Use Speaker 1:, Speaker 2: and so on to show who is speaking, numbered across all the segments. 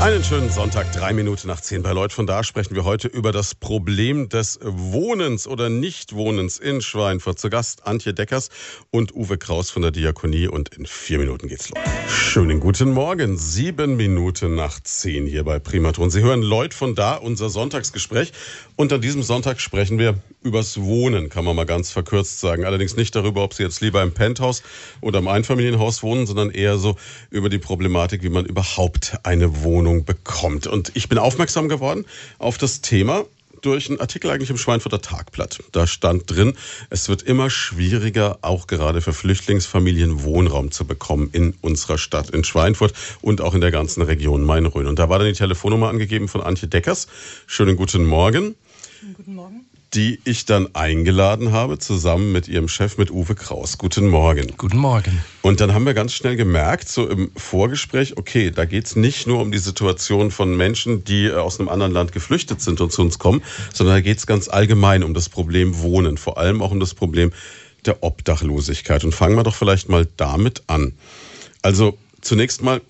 Speaker 1: Einen schönen Sonntag, drei Minuten nach zehn bei Leut von da sprechen wir heute über das Problem des Wohnens oder Nichtwohnens in Schweinfurt. Zu Gast Antje Deckers und Uwe Kraus von der Diakonie und in vier Minuten geht's los. Schönen guten Morgen, sieben Minuten nach zehn hier bei Primaton. Sie hören Leut von da, unser Sonntagsgespräch und an diesem Sonntag sprechen wir übers Wohnen, kann man mal ganz verkürzt sagen. Allerdings nicht darüber, ob Sie jetzt lieber im Penthouse oder im Einfamilienhaus wohnen, sondern eher so über die Problematik, wie man überhaupt eine Wohnung bekommt. Und ich bin aufmerksam geworden auf das Thema durch einen Artikel eigentlich im Schweinfurter Tagblatt. Da stand drin, es wird immer schwieriger, auch gerade für Flüchtlingsfamilien Wohnraum zu bekommen in unserer Stadt, in Schweinfurt und auch in der ganzen Region Main-Rhön. Und da war dann die Telefonnummer angegeben von Antje Deckers. Schönen guten Morgen.
Speaker 2: Guten Morgen.
Speaker 1: Die ich dann eingeladen habe, zusammen mit ihrem Chef, mit Uwe Kraus. Guten Morgen.
Speaker 3: Guten Morgen.
Speaker 1: Und dann haben wir ganz schnell gemerkt, so im Vorgespräch, okay, da geht's nicht nur um die Situation von Menschen, die äh, aus einem anderen Land geflüchtet sind und zu uns kommen, sondern da geht's ganz allgemein um das Problem Wohnen, vor allem auch um das Problem der Obdachlosigkeit. Und fangen wir doch vielleicht mal damit an. Also zunächst mal,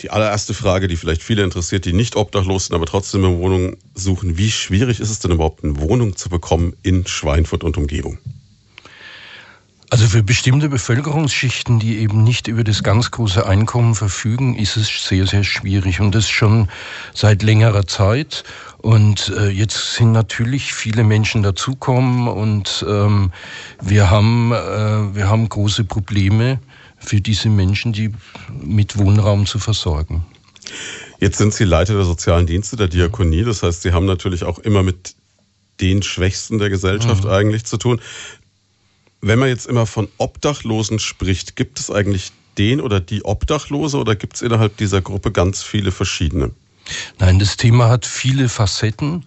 Speaker 1: die allererste Frage, die vielleicht viele interessiert, die nicht obdachlos sind, aber trotzdem eine Wohnung suchen. Wie schwierig ist es denn überhaupt, eine Wohnung zu bekommen in Schweinfurt und Umgebung?
Speaker 3: Also für bestimmte Bevölkerungsschichten, die eben nicht über das ganz große Einkommen verfügen, ist es sehr, sehr schwierig. Und das schon seit längerer Zeit. Und äh, jetzt sind natürlich viele Menschen dazukommen und ähm, wir, haben, äh, wir haben große Probleme für diese Menschen, die mit Wohnraum zu versorgen.
Speaker 1: Jetzt sind Sie Leiter der sozialen Dienste der Diakonie. Das heißt, Sie haben natürlich auch immer mit den Schwächsten der Gesellschaft mhm. eigentlich zu tun. Wenn man jetzt immer von Obdachlosen spricht, gibt es eigentlich den oder die Obdachlose oder gibt es innerhalb dieser Gruppe ganz viele verschiedene?
Speaker 3: Nein, das Thema hat viele Facetten.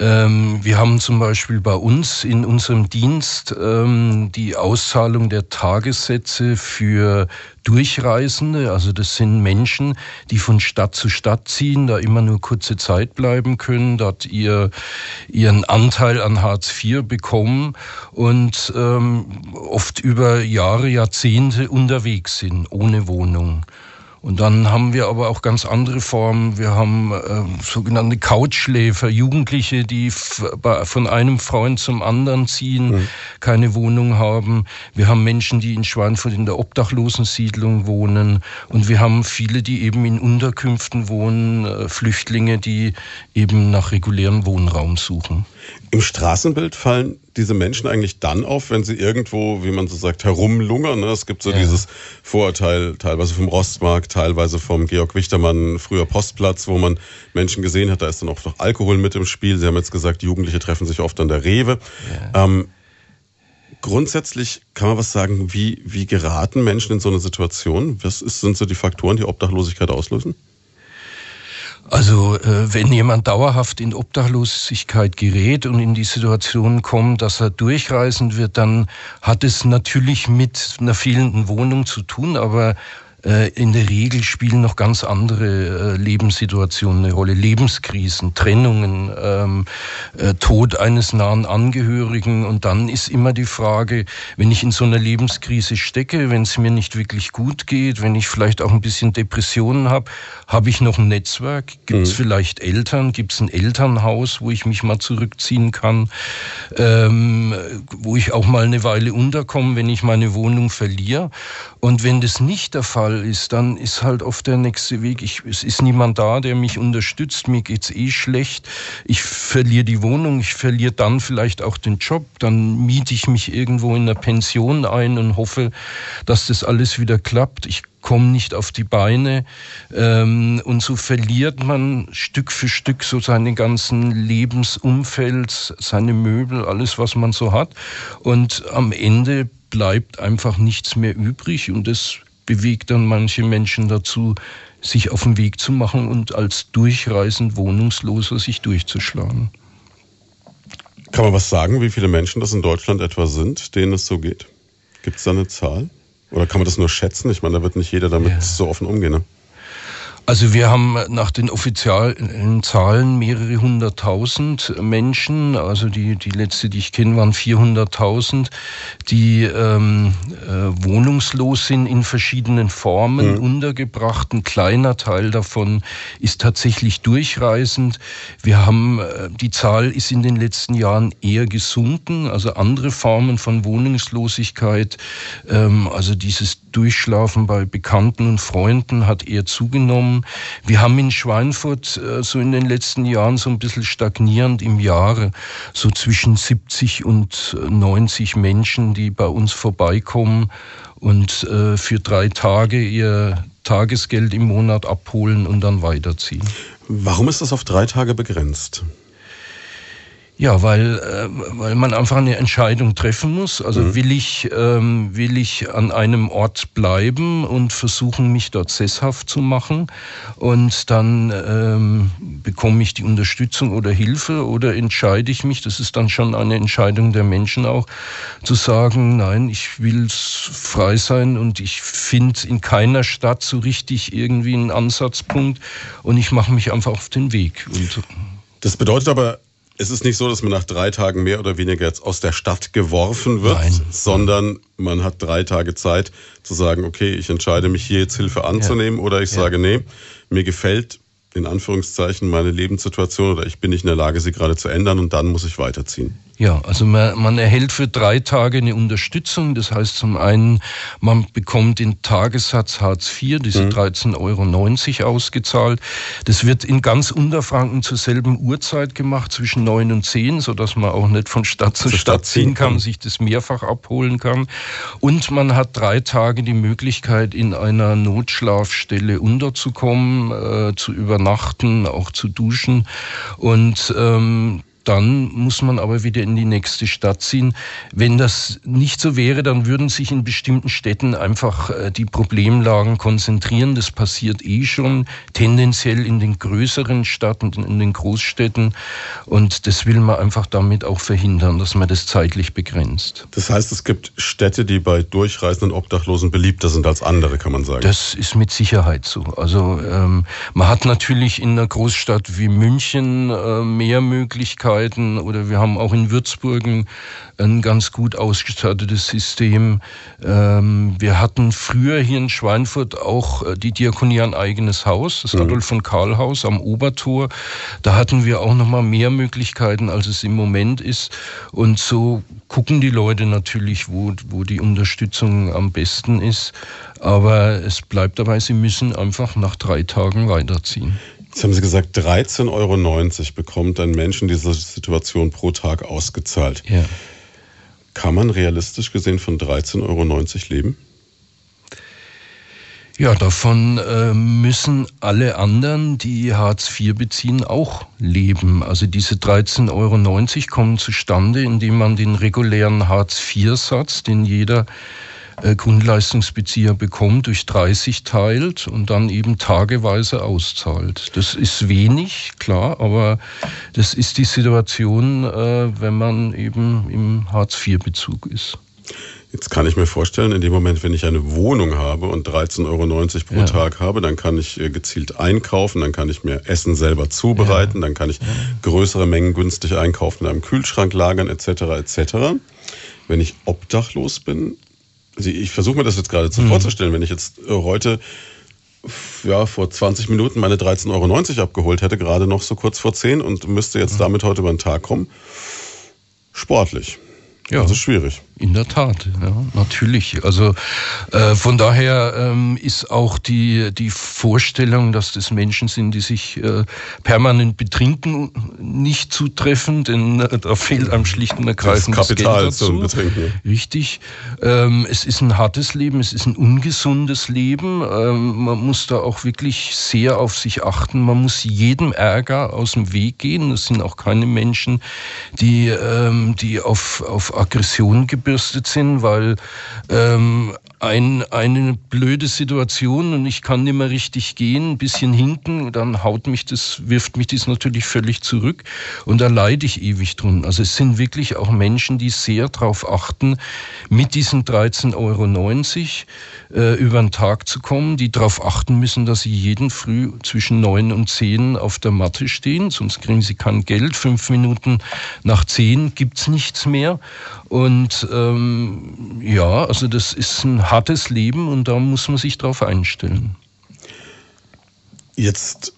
Speaker 3: Ähm, wir haben zum Beispiel bei uns in unserem Dienst ähm, die Auszahlung der Tagessätze für Durchreisende. Also das sind Menschen, die von Stadt zu Stadt ziehen, da immer nur kurze Zeit bleiben können, dort ihr, ihren Anteil an Hartz IV bekommen und ähm, oft über Jahre, Jahrzehnte unterwegs sind, ohne Wohnung. Und dann haben wir aber auch ganz andere Formen. Wir haben äh, sogenannte Couchschläfer, Jugendliche, die von einem Freund zum anderen ziehen, mhm. keine Wohnung haben. Wir haben Menschen, die in Schweinfurt in der Obdachlosensiedlung wohnen. Und wir haben viele, die eben in Unterkünften wohnen, äh, Flüchtlinge, die eben nach regulärem Wohnraum suchen.
Speaker 1: Im Straßenbild fallen diese Menschen eigentlich dann auf, wenn sie irgendwo, wie man so sagt, herumlungern. Ne? Es gibt so ja. dieses Vorurteil, teilweise vom Rostmarkt, teilweise vom Georg Wichtermann, früher Postplatz, wo man Menschen gesehen hat, da ist dann auch noch Alkohol mit im Spiel. Sie haben jetzt gesagt, Jugendliche treffen sich oft an der Rewe. Ja. Ähm, grundsätzlich kann man was sagen, wie, wie geraten Menschen in so eine Situation? Was ist, sind so die Faktoren, die Obdachlosigkeit auslösen?
Speaker 3: Also äh, wenn jemand dauerhaft in Obdachlosigkeit gerät und in die Situation kommt, dass er durchreisend wird, dann hat es natürlich mit einer fehlenden Wohnung zu tun, aber in der Regel spielen noch ganz andere äh, Lebenssituationen eine Rolle. Lebenskrisen, Trennungen, ähm, äh, Tod eines nahen Angehörigen. Und dann ist immer die Frage, wenn ich in so einer Lebenskrise stecke, wenn es mir nicht wirklich gut geht, wenn ich vielleicht auch ein bisschen Depressionen habe, habe ich noch ein Netzwerk? Gibt es mhm. vielleicht Eltern? Gibt es ein Elternhaus, wo ich mich mal zurückziehen kann? Ähm, wo ich auch mal eine Weile unterkomme, wenn ich meine Wohnung verliere? Und wenn das nicht der Fall Fall ist, dann ist halt oft der nächste Weg. Ich, es ist niemand da, der mich unterstützt. Mir geht's eh schlecht. Ich verliere die Wohnung. Ich verliere dann vielleicht auch den Job. Dann miete ich mich irgendwo in einer Pension ein und hoffe, dass das alles wieder klappt. Ich komme nicht auf die Beine. Ähm, und so verliert man Stück für Stück so seine ganzen Lebensumfeld, seine Möbel, alles, was man so hat. Und am Ende bleibt einfach nichts mehr übrig. Und das bewegt dann manche Menschen dazu, sich auf den Weg zu machen und als durchreisend Wohnungsloser sich durchzuschlagen.
Speaker 1: Kann man was sagen, wie viele Menschen das in Deutschland etwa sind, denen es so geht? Gibt es da eine Zahl? Oder kann man das nur schätzen? Ich meine, da wird nicht jeder damit ja. so offen umgehen. Ne?
Speaker 3: Also wir haben nach den offiziellen Zahlen mehrere hunderttausend Menschen. Also die, die letzte, die ich kenne, waren 400.000, die ähm, äh, wohnungslos sind in verschiedenen Formen, mhm. untergebracht. Ein kleiner Teil davon ist tatsächlich durchreisend. Wir haben, äh, die Zahl ist in den letzten Jahren eher gesunken. Also andere Formen von Wohnungslosigkeit, ähm, also dieses Durchschlafen bei Bekannten und Freunden hat eher zugenommen. Wir haben in Schweinfurt äh, so in den letzten Jahren so ein bisschen stagnierend im Jahr so zwischen 70 und 90 Menschen, die bei uns vorbeikommen und äh, für drei Tage ihr Tagesgeld im Monat abholen und dann weiterziehen.
Speaker 1: Warum ist das auf drei Tage begrenzt?
Speaker 3: Ja, weil, äh, weil man einfach eine Entscheidung treffen muss. Also mhm. will ich ähm, will ich an einem Ort bleiben und versuchen, mich dort sesshaft zu machen und dann ähm, bekomme ich die Unterstützung oder Hilfe oder entscheide ich mich, das ist dann schon eine Entscheidung der Menschen auch, zu sagen, nein, ich will frei sein und ich finde in keiner Stadt so richtig irgendwie einen Ansatzpunkt und ich mache mich einfach auf den Weg. Und
Speaker 1: das bedeutet aber es ist nicht so, dass man nach drei Tagen mehr oder weniger jetzt aus der Stadt geworfen wird, Nein. sondern man hat drei Tage Zeit zu sagen, okay, ich entscheide mich hier jetzt Hilfe anzunehmen ja. oder ich ja. sage, nee, mir gefällt in Anführungszeichen meine Lebenssituation oder ich bin nicht in der Lage, sie gerade zu ändern und dann muss ich weiterziehen.
Speaker 3: Ja, also man, man erhält für drei Tage eine Unterstützung. Das heißt zum einen, man bekommt den Tagessatz Hartz IV, diese mhm. 13,90 Euro ausgezahlt. Das wird in ganz Unterfranken zur selben Uhrzeit gemacht, zwischen neun und zehn, sodass man auch nicht von Stadt zu Stadt, Stadt ziehen kann, sich das mehrfach abholen kann. Und man hat drei Tage die Möglichkeit, in einer Notschlafstelle unterzukommen, äh, zu übernachten, auch zu duschen. Und ähm, dann muss man aber wieder in die nächste Stadt ziehen. Wenn das nicht so wäre, dann würden sich in bestimmten Städten einfach äh, die Problemlagen konzentrieren. Das passiert eh schon tendenziell in den größeren Städten, in den Großstädten. Und das will man einfach damit auch verhindern, dass man das zeitlich begrenzt.
Speaker 1: Das heißt, es gibt Städte, die bei durchreisenden Obdachlosen beliebter sind als andere, kann man sagen.
Speaker 3: Das ist mit Sicherheit so. Also ähm, man hat natürlich in einer Großstadt wie München äh, mehr Möglichkeiten, Möglichkeiten oder wir haben auch in Würzburg ein ganz gut ausgestattetes System. Ähm, wir hatten früher hier in Schweinfurt auch äh, die Diakonie ein eigenes Haus, das mhm. Adolf von Karl Haus am Obertor. Da hatten wir auch noch mal mehr Möglichkeiten, als es im Moment ist. Und so gucken die Leute natürlich, wo, wo die Unterstützung am besten ist. Aber es bleibt dabei, sie müssen einfach nach drei Tagen weiterziehen.
Speaker 1: Jetzt haben Sie gesagt, 13,90 Euro bekommt ein Mensch in dieser Situation pro Tag ausgezahlt. Ja. Kann man realistisch gesehen von 13,90 Euro leben?
Speaker 3: Ja, davon äh, müssen alle anderen, die Hartz IV beziehen, auch leben. Also diese 13,90 Euro kommen zustande, indem man den regulären Hartz IV-Satz, den jeder äh, Grundleistungsbezieher bekommt, durch 30 teilt und dann eben tageweise auszahlt. Das ist wenig, klar, aber das ist die Situation, äh, wenn man eben im Hartz-IV-Bezug ist.
Speaker 1: Jetzt kann ich mir vorstellen, in dem Moment, wenn ich eine Wohnung habe und 13,90 Euro pro ja. Tag habe, dann kann ich äh, gezielt einkaufen, dann kann ich mir Essen selber zubereiten, ja. dann kann ich größere Mengen günstig einkaufen, in einem Kühlschrank lagern, etc. etc. Wenn ich obdachlos bin, also ich versuche mir das jetzt gerade mhm. vorzustellen, wenn ich jetzt äh, heute ja, vor 20 Minuten meine 13,90 Euro abgeholt hätte, gerade noch so kurz vor 10 und müsste jetzt mhm. damit heute über den Tag kommen. Sportlich. Ja. Also schwierig.
Speaker 3: In der Tat, ja, natürlich. Also äh, von daher ähm, ist auch die, die Vorstellung, dass das Menschen sind, die sich äh, permanent betrinken, nicht zutreffend, denn äh, da fehlt einem schlicht und ergreifend das Kapital das zum Betrinken. Richtig. Ähm, es ist ein hartes Leben, es ist ein ungesundes Leben. Ähm, man muss da auch wirklich sehr auf sich achten. Man muss jedem Ärger aus dem Weg gehen. Das sind auch keine Menschen, die, ähm, die auf, auf Aggression gebildet aufgebürstet sind, weil ähm, ein, eine blöde Situation und ich kann nicht mehr richtig gehen, ein bisschen hinken, dann haut mich das, wirft mich das natürlich völlig zurück und da leide ich ewig drum. Also es sind wirklich auch Menschen, die sehr darauf achten, mit diesen 13,90 Euro äh, über den Tag zu kommen, die darauf achten müssen, dass sie jeden Früh zwischen neun und zehn auf der Matte stehen, sonst kriegen sie kein Geld. Fünf Minuten nach zehn gibt's nichts mehr. Und ähm, ja, also das ist ein hartes Leben und da muss man sich drauf einstellen.
Speaker 1: Jetzt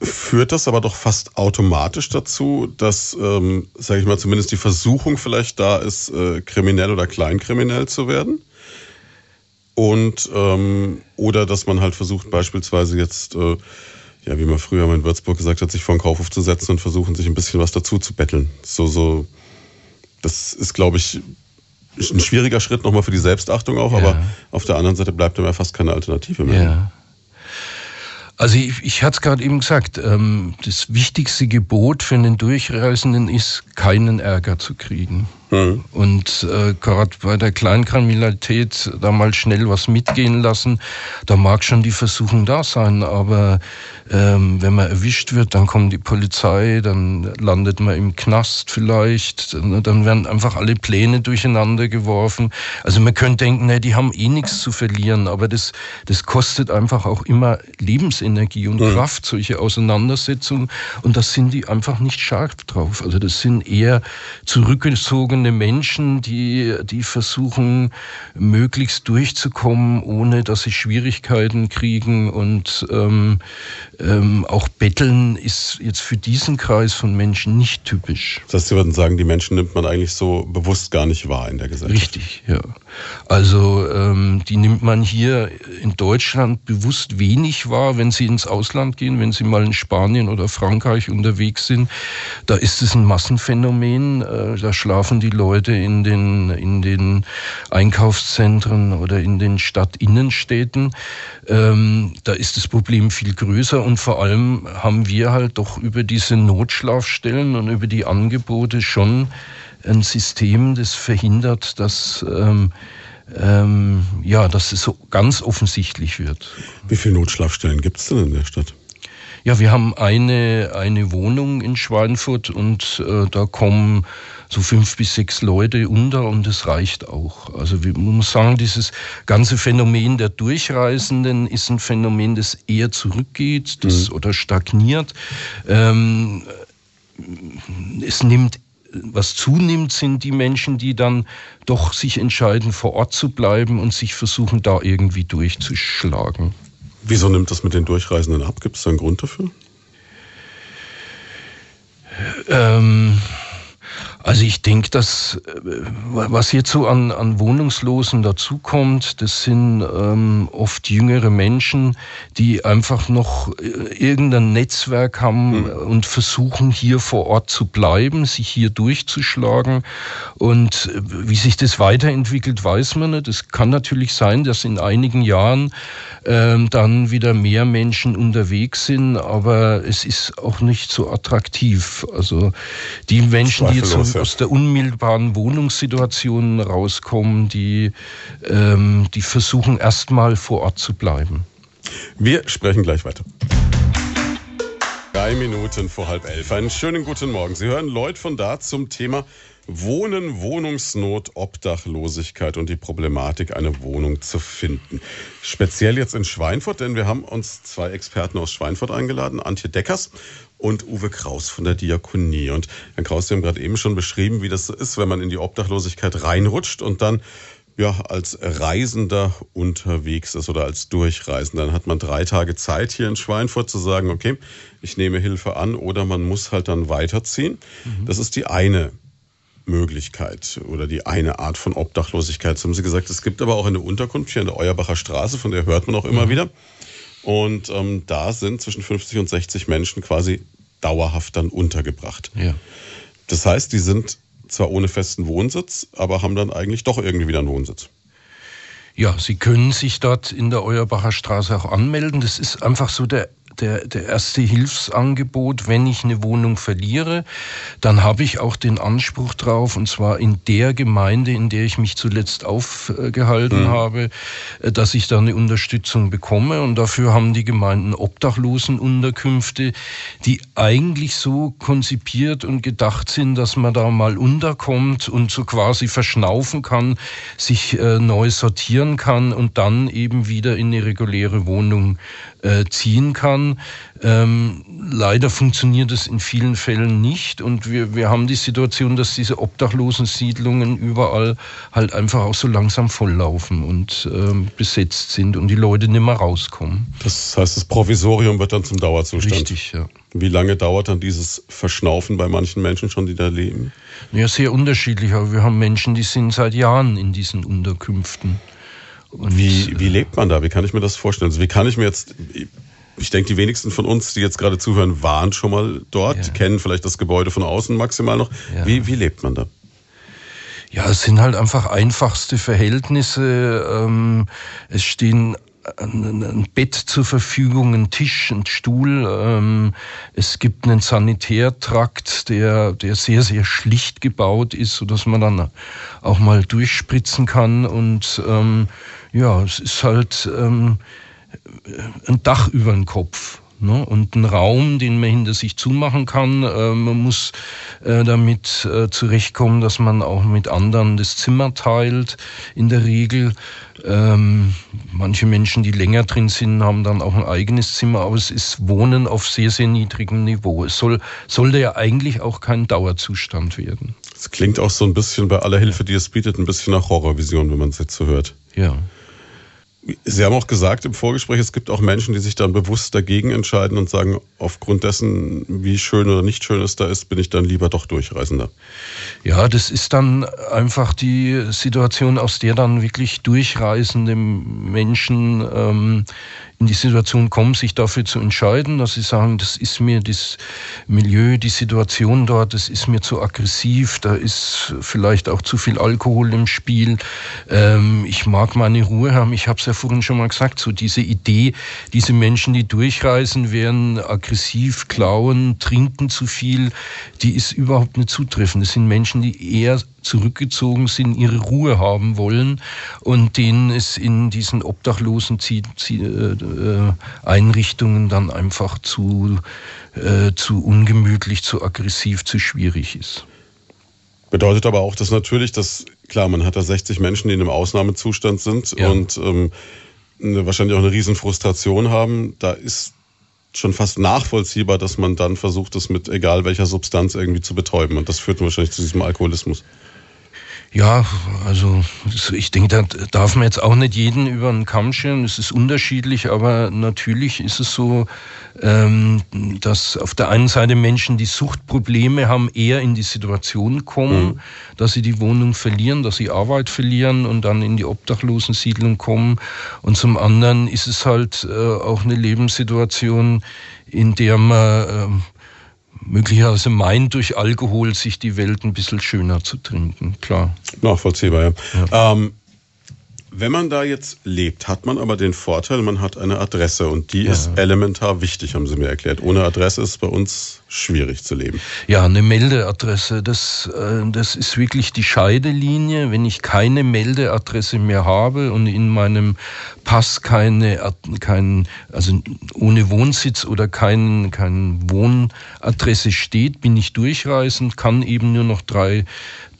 Speaker 1: führt das aber doch fast automatisch dazu, dass, ähm, sage ich mal, zumindest die Versuchung vielleicht da ist, äh, kriminell oder kleinkriminell zu werden. Und ähm, oder dass man halt versucht, beispielsweise jetzt, äh, ja, wie man früher mal in Würzburg gesagt hat, sich vor den Kaufhof zu setzen und versuchen, sich ein bisschen was dazu zu betteln. So, so das ist, glaube ich, ein schwieriger Schritt nochmal für die Selbstachtung auch, ja. aber auf der anderen Seite bleibt ihm ja fast keine Alternative mehr. Ja.
Speaker 3: Also ich, ich hatte es gerade eben gesagt, ähm, das wichtigste Gebot für einen Durchreisenden ist, keinen Ärger zu kriegen. Mhm. Und äh, gerade bei der Kleinkriminalität da mal schnell was mitgehen lassen, da mag schon die Versuchung da sein, aber ähm, wenn man erwischt wird, dann kommt die Polizei, dann landet man im Knast vielleicht, dann werden einfach alle Pläne durcheinander geworfen. Also man könnte denken, nee, die haben eh nichts zu verlieren, aber das, das kostet einfach auch immer Lebensenergie und mhm. Kraft, solche Auseinandersetzungen und da sind die einfach nicht scharf drauf. Also das sind eher zurückgezogene denkende Menschen, die, die versuchen, möglichst durchzukommen, ohne dass sie Schwierigkeiten kriegen. Und ähm, ähm, auch Betteln ist jetzt für diesen Kreis von Menschen nicht typisch.
Speaker 1: Das heißt, Sie würden sagen, die Menschen nimmt man eigentlich so bewusst gar nicht wahr in der Gesellschaft.
Speaker 3: Richtig, ja. Also ähm, die nimmt man hier in Deutschland bewusst wenig wahr, wenn sie ins Ausland gehen, wenn sie mal in Spanien oder Frankreich unterwegs sind. Da ist es ein Massenphänomen. Äh, da schlafen die Leute in den, in den Einkaufszentren oder in den Stadtinnenstädten. Ähm, da ist das Problem viel größer und vor allem haben wir halt doch über diese Notschlafstellen und über die Angebote schon ein System, das verhindert, dass ähm, ähm, ja, dass es so ganz offensichtlich wird.
Speaker 1: Wie viele Notschlafstellen gibt es denn in der Stadt?
Speaker 3: Ja, wir haben eine, eine Wohnung in Schweinfurt und äh, da kommen so fünf bis sechs Leute unter und es reicht auch. Also man muss sagen, dieses ganze Phänomen der Durchreisenden ist ein Phänomen, das eher zurückgeht das, mhm. oder stagniert. Ähm, es nimmt was zunimmt, sind die Menschen, die dann doch sich entscheiden, vor Ort zu bleiben und sich versuchen, da irgendwie durchzuschlagen.
Speaker 1: Wieso nimmt das mit den Durchreisenden ab? Gibt es da einen Grund dafür?
Speaker 3: Ähm, also ich denke, dass äh, was jetzt so an, an Wohnungslosen dazukommt, das sind ähm, oft jüngere Menschen, die einfach noch äh, irgendein Netzwerk haben mhm. und versuchen hier vor Ort zu bleiben, sich hier durchzuschlagen. Und äh, wie sich das weiterentwickelt, weiß man nicht. Es kann natürlich sein, dass in einigen Jahren ähm, dann wieder mehr Menschen unterwegs sind, aber es ist auch nicht so attraktiv. Also die Menschen, die jetzt so aus der unmittelbaren Wohnungssituation rauskommen, die, ähm, die versuchen erstmal vor Ort zu bleiben.
Speaker 1: Wir sprechen gleich weiter. Drei Minuten vor halb elf. Einen schönen guten Morgen. Sie hören Lloyd von da zum Thema Wohnen, Wohnungsnot, Obdachlosigkeit und die Problematik, eine Wohnung zu finden. Speziell jetzt in Schweinfurt, denn wir haben uns zwei Experten aus Schweinfurt eingeladen, Antje Deckers und Uwe Kraus von der Diakonie. Und Herr Kraus, Sie haben gerade eben schon beschrieben, wie das so ist, wenn man in die Obdachlosigkeit reinrutscht und dann ja, als Reisender unterwegs ist oder als Durchreisender, dann hat man drei Tage Zeit hier in Schweinfurt zu sagen, okay, ich nehme Hilfe an oder man muss halt dann weiterziehen. Mhm. Das ist die eine Möglichkeit oder die eine Art von Obdachlosigkeit. So haben Sie gesagt, es gibt aber auch eine Unterkunft hier an der Euerbacher Straße, von der hört man auch immer mhm. wieder. Und ähm, da sind zwischen 50 und 60 Menschen quasi dauerhaft dann untergebracht. Ja. Das heißt, die sind zwar ohne festen Wohnsitz, aber haben dann eigentlich doch irgendwie wieder einen Wohnsitz.
Speaker 3: Ja, Sie können sich dort in der Euerbacher Straße auch anmelden. Das ist einfach so der der, der erste Hilfsangebot, wenn ich eine Wohnung verliere, dann habe ich auch den Anspruch drauf, und zwar in der Gemeinde, in der ich mich zuletzt aufgehalten mhm. habe, äh, dass ich da eine Unterstützung bekomme. Und dafür haben die Gemeinden Obdachlosenunterkünfte, die eigentlich so konzipiert und gedacht sind, dass man da mal unterkommt und so quasi verschnaufen kann, sich äh, neu sortieren kann und dann eben wieder in eine reguläre Wohnung äh, ziehen kann. Ähm, leider funktioniert es in vielen Fällen nicht und wir, wir haben die Situation, dass diese obdachlosen Siedlungen überall halt einfach auch so langsam volllaufen und ähm, besetzt sind und die Leute nicht mehr rauskommen.
Speaker 1: Das heißt, das Provisorium wird dann zum Dauerzustand.
Speaker 3: Richtig, ja.
Speaker 1: Wie lange dauert dann dieses Verschnaufen bei manchen Menschen schon, die da leben?
Speaker 3: Ja, sehr unterschiedlich, aber wir haben Menschen, die sind seit Jahren in diesen Unterkünften.
Speaker 1: Und wie, wie lebt man da? Wie kann ich mir das vorstellen? Also wie kann ich mir jetzt, ich denke, die wenigsten von uns, die jetzt gerade zuhören, waren schon mal dort, ja. kennen vielleicht das Gebäude von außen maximal noch. Ja. Wie, wie lebt man da?
Speaker 3: Ja, es sind halt einfach einfachste Verhältnisse. Ähm, es stehen ein, Bett zur Verfügung, ein Tisch, ein Stuhl. Ähm, es gibt einen Sanitärtrakt, der, der sehr, sehr schlicht gebaut ist, sodass man dann auch mal durchspritzen kann. Und ähm, ja, es ist halt ähm, ein Dach über den Kopf. Ne? Und ein Raum, den man hinter sich zumachen kann. Äh, man muss äh, damit äh, zurechtkommen, dass man auch mit anderen das Zimmer teilt, in der Regel. Ähm, manche Menschen, die länger drin sind, haben dann auch ein eigenes Zimmer, aber es ist Wohnen auf sehr, sehr niedrigem Niveau. Es soll, sollte ja eigentlich auch kein Dauerzustand werden.
Speaker 1: Es klingt auch so ein bisschen bei aller Hilfe, die es bietet, ein bisschen nach Horrorvision, wenn man es jetzt so hört.
Speaker 3: Ja.
Speaker 1: Sie haben auch gesagt im Vorgespräch, es gibt auch Menschen, die sich dann bewusst dagegen entscheiden und sagen, aufgrund dessen, wie schön oder nicht schön es da ist, bin ich dann lieber doch Durchreisender.
Speaker 3: Ja, das ist dann einfach die Situation, aus der dann wirklich durchreisende Menschen ähm, in die Situation kommen, sich dafür zu entscheiden, dass sie sagen, das ist mir das Milieu, die Situation dort, das ist mir zu aggressiv, da ist vielleicht auch zu viel Alkohol im Spiel. Ähm, ich mag meine Ruhe haben. Ich habe es ja vorhin schon mal gesagt, so diese Idee, diese Menschen, die durchreisen, werden aggressiv, klauen, trinken zu viel, die ist überhaupt nicht zutreffend. Das sind Menschen, die eher zurückgezogen sind, ihre Ruhe haben wollen und denen es in diesen obdachlosen äh, Einrichtungen dann einfach zu, äh, zu ungemütlich, zu aggressiv, zu schwierig ist.
Speaker 1: Bedeutet aber auch, dass natürlich, dass klar, man hat da 60 Menschen, die in einem Ausnahmezustand sind ja. und ähm, wahrscheinlich auch eine riesen Frustration haben. Da ist schon fast nachvollziehbar, dass man dann versucht, das mit egal welcher Substanz irgendwie zu betäuben. Und das führt wahrscheinlich zu diesem Alkoholismus.
Speaker 3: Ja, also ich denke, da darf man jetzt auch nicht jeden über den Kamm scheren. Es ist unterschiedlich, aber natürlich ist es so, ähm, dass auf der einen Seite Menschen, die Suchtprobleme haben, eher in die Situation kommen, mhm. dass sie die Wohnung verlieren, dass sie Arbeit verlieren und dann in die Obdachlosensiedlung kommen. Und zum anderen ist es halt äh, auch eine Lebenssituation, in der man äh, möglicherweise meint, durch Alkohol sich die Welt ein bisschen schöner zu trinken, klar.
Speaker 1: Nachvollziehbar, ja. ja. Ähm, wenn man da jetzt lebt, hat man aber den Vorteil, man hat eine Adresse und die ja. ist elementar wichtig, haben Sie mir erklärt. Ohne Adresse ist bei uns schwierig zu leben.
Speaker 3: Ja, eine Meldeadresse, das, äh, das ist wirklich die Scheidelinie. Wenn ich keine Meldeadresse mehr habe und in meinem Pass keine, kein, also ohne Wohnsitz oder kein, kein Wohnadresse steht, bin ich durchreisend, kann eben nur noch drei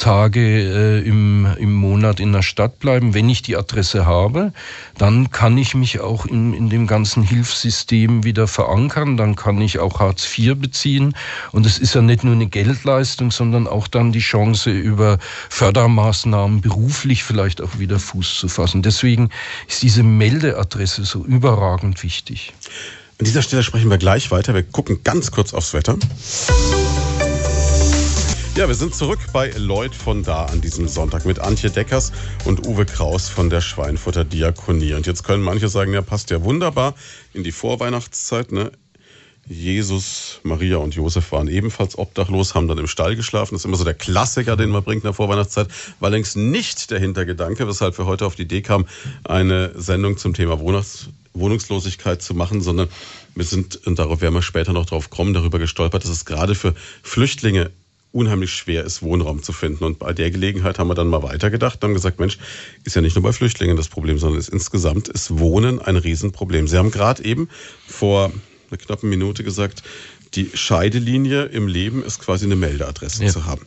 Speaker 3: Tage äh, im, im Monat in der Stadt bleiben. Wenn ich die Adresse habe, dann kann ich mich auch in, in dem ganzen Hilfssystem wieder verankern. Dann kann ich auch Hartz IV beziehen. Und es ist ja nicht nur eine Geldleistung, sondern auch dann die Chance, über Fördermaßnahmen beruflich vielleicht auch wieder Fuß zu fassen. Deswegen ist diese Meldeadresse so überragend wichtig.
Speaker 1: An dieser Stelle sprechen wir gleich weiter. Wir gucken ganz kurz aufs Wetter. Ja, wir sind zurück bei Lloyd von da an diesem Sonntag mit Antje Deckers und Uwe Kraus von der Schweinfutter Diakonie. Und jetzt können manche sagen, ja, passt ja wunderbar in die Vorweihnachtszeit. Ne? Jesus, Maria und Josef waren ebenfalls obdachlos, haben dann im Stall geschlafen. Das ist immer so der Klassiker, den man bringt in der Vorweihnachtszeit. War längst nicht der Hintergedanke, weshalb wir heute auf die Idee kamen, eine Sendung zum Thema Weihnachts Wohnungslosigkeit zu machen, sondern wir sind, und darauf werden wir später noch drauf kommen, darüber gestolpert, dass es gerade für Flüchtlinge unheimlich schwer ist, Wohnraum zu finden. Und bei der Gelegenheit haben wir dann mal weitergedacht und haben gesagt, Mensch, ist ja nicht nur bei Flüchtlingen das Problem, sondern ist insgesamt ist Wohnen ein Riesenproblem. Sie haben gerade eben vor einer knappen Minute gesagt, die Scheidelinie im Leben ist quasi eine Meldeadresse ja. zu haben.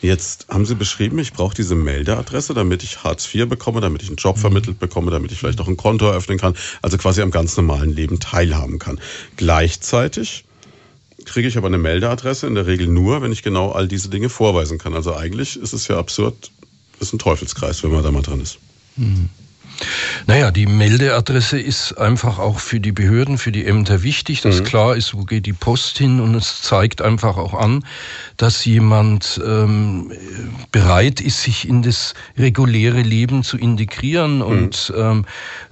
Speaker 1: Jetzt haben Sie beschrieben, ich brauche diese Meldeadresse, damit ich Hartz IV bekomme, damit ich einen Job mhm. vermittelt bekomme, damit ich vielleicht auch ein Konto eröffnen kann, also quasi am ganz normalen Leben teilhaben kann. Gleichzeitig kriege ich aber eine Meldeadresse in der Regel nur, wenn ich genau all diese Dinge vorweisen kann. Also eigentlich ist es ja absurd, ist ein Teufelskreis, wenn man da mal dran ist.
Speaker 3: Mhm. Naja, die Meldeadresse ist einfach auch für die Behörden, für die Ämter wichtig, dass mhm. klar ist, wo geht die Post hin und es zeigt einfach auch an, dass jemand ähm, bereit ist, sich in das reguläre Leben zu integrieren mhm. und ähm,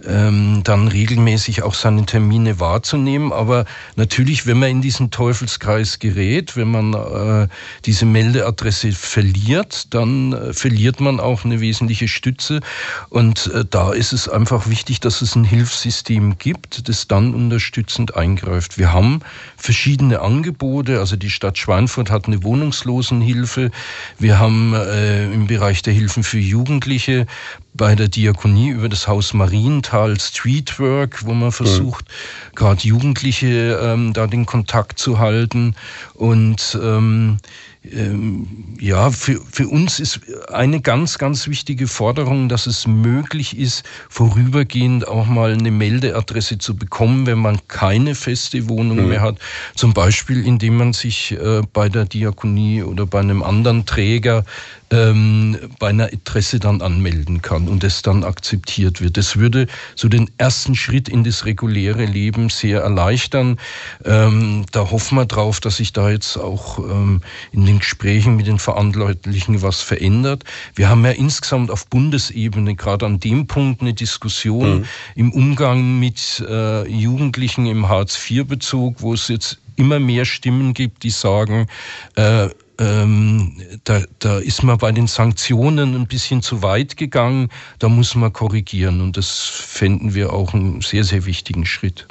Speaker 3: ähm, dann regelmäßig auch seine Termine wahrzunehmen. Aber natürlich, wenn man in diesen Teufelskreis gerät, wenn man äh, diese Meldeadresse verliert, dann äh, verliert man auch eine wesentliche Stütze und äh, da ist es einfach wichtig, dass es ein Hilfssystem gibt, das dann unterstützend eingreift. Wir haben verschiedene Angebote. Also die Stadt Schweinfurt hat eine Wohnungslosenhilfe. Wir haben äh, im Bereich der Hilfen für Jugendliche bei der Diakonie über das Haus Marienthal Streetwork, wo man versucht, mhm. gerade Jugendliche ähm, da den Kontakt zu halten. Und ähm, ja, für, für uns ist eine ganz, ganz wichtige Forderung, dass es möglich ist, vorübergehend auch mal eine Meldeadresse zu bekommen, wenn man keine feste Wohnung mhm. mehr hat. Zum Beispiel, indem man sich äh, bei der Diakonie oder bei einem anderen Träger ähm, bei einer Adresse dann anmelden kann und es dann akzeptiert wird. Das würde so den ersten Schritt in das reguläre Leben sehr erleichtern. Ähm, da hoffen wir drauf, dass sich da jetzt auch ähm, in den Gesprächen mit den Verantwortlichen was verändert. Wir haben ja insgesamt auf Bundesebene gerade an dem Punkt eine Diskussion mhm. im Umgang mit äh, Jugendlichen im Hartz-IV-Bezug, wo es jetzt immer mehr Stimmen gibt, die sagen, äh, ähm, da, da ist man bei den Sanktionen ein bisschen zu weit gegangen. Da muss man korrigieren. Und das fänden wir auch einen sehr, sehr wichtigen Schritt.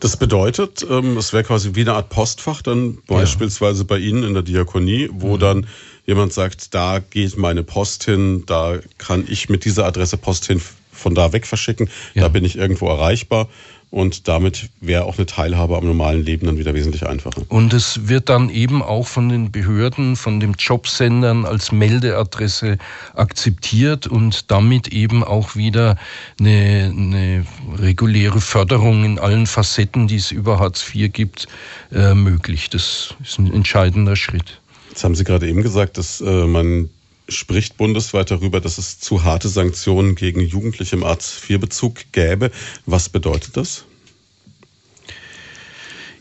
Speaker 1: Das bedeutet, ähm, es wäre quasi wie eine Art Postfach dann beispielsweise ja. bei Ihnen in der Diakonie, wo mhm. dann jemand sagt, da geht meine Post hin, da kann ich mit dieser Adresse Post hin von da weg verschicken, ja. da bin ich irgendwo erreichbar. Und damit wäre auch eine Teilhabe am normalen Leben dann wieder wesentlich einfacher.
Speaker 3: Und es wird dann eben auch von den Behörden, von den Jobsendern als Meldeadresse akzeptiert und damit eben auch wieder eine, eine reguläre Förderung in allen Facetten, die es über Hartz IV gibt, äh, möglich. Das ist ein entscheidender Schritt.
Speaker 1: Jetzt haben Sie gerade eben gesagt, dass äh, man spricht bundesweit darüber, dass es zu harte Sanktionen gegen Jugendliche im Hartz-IV-Bezug gäbe. Was bedeutet das?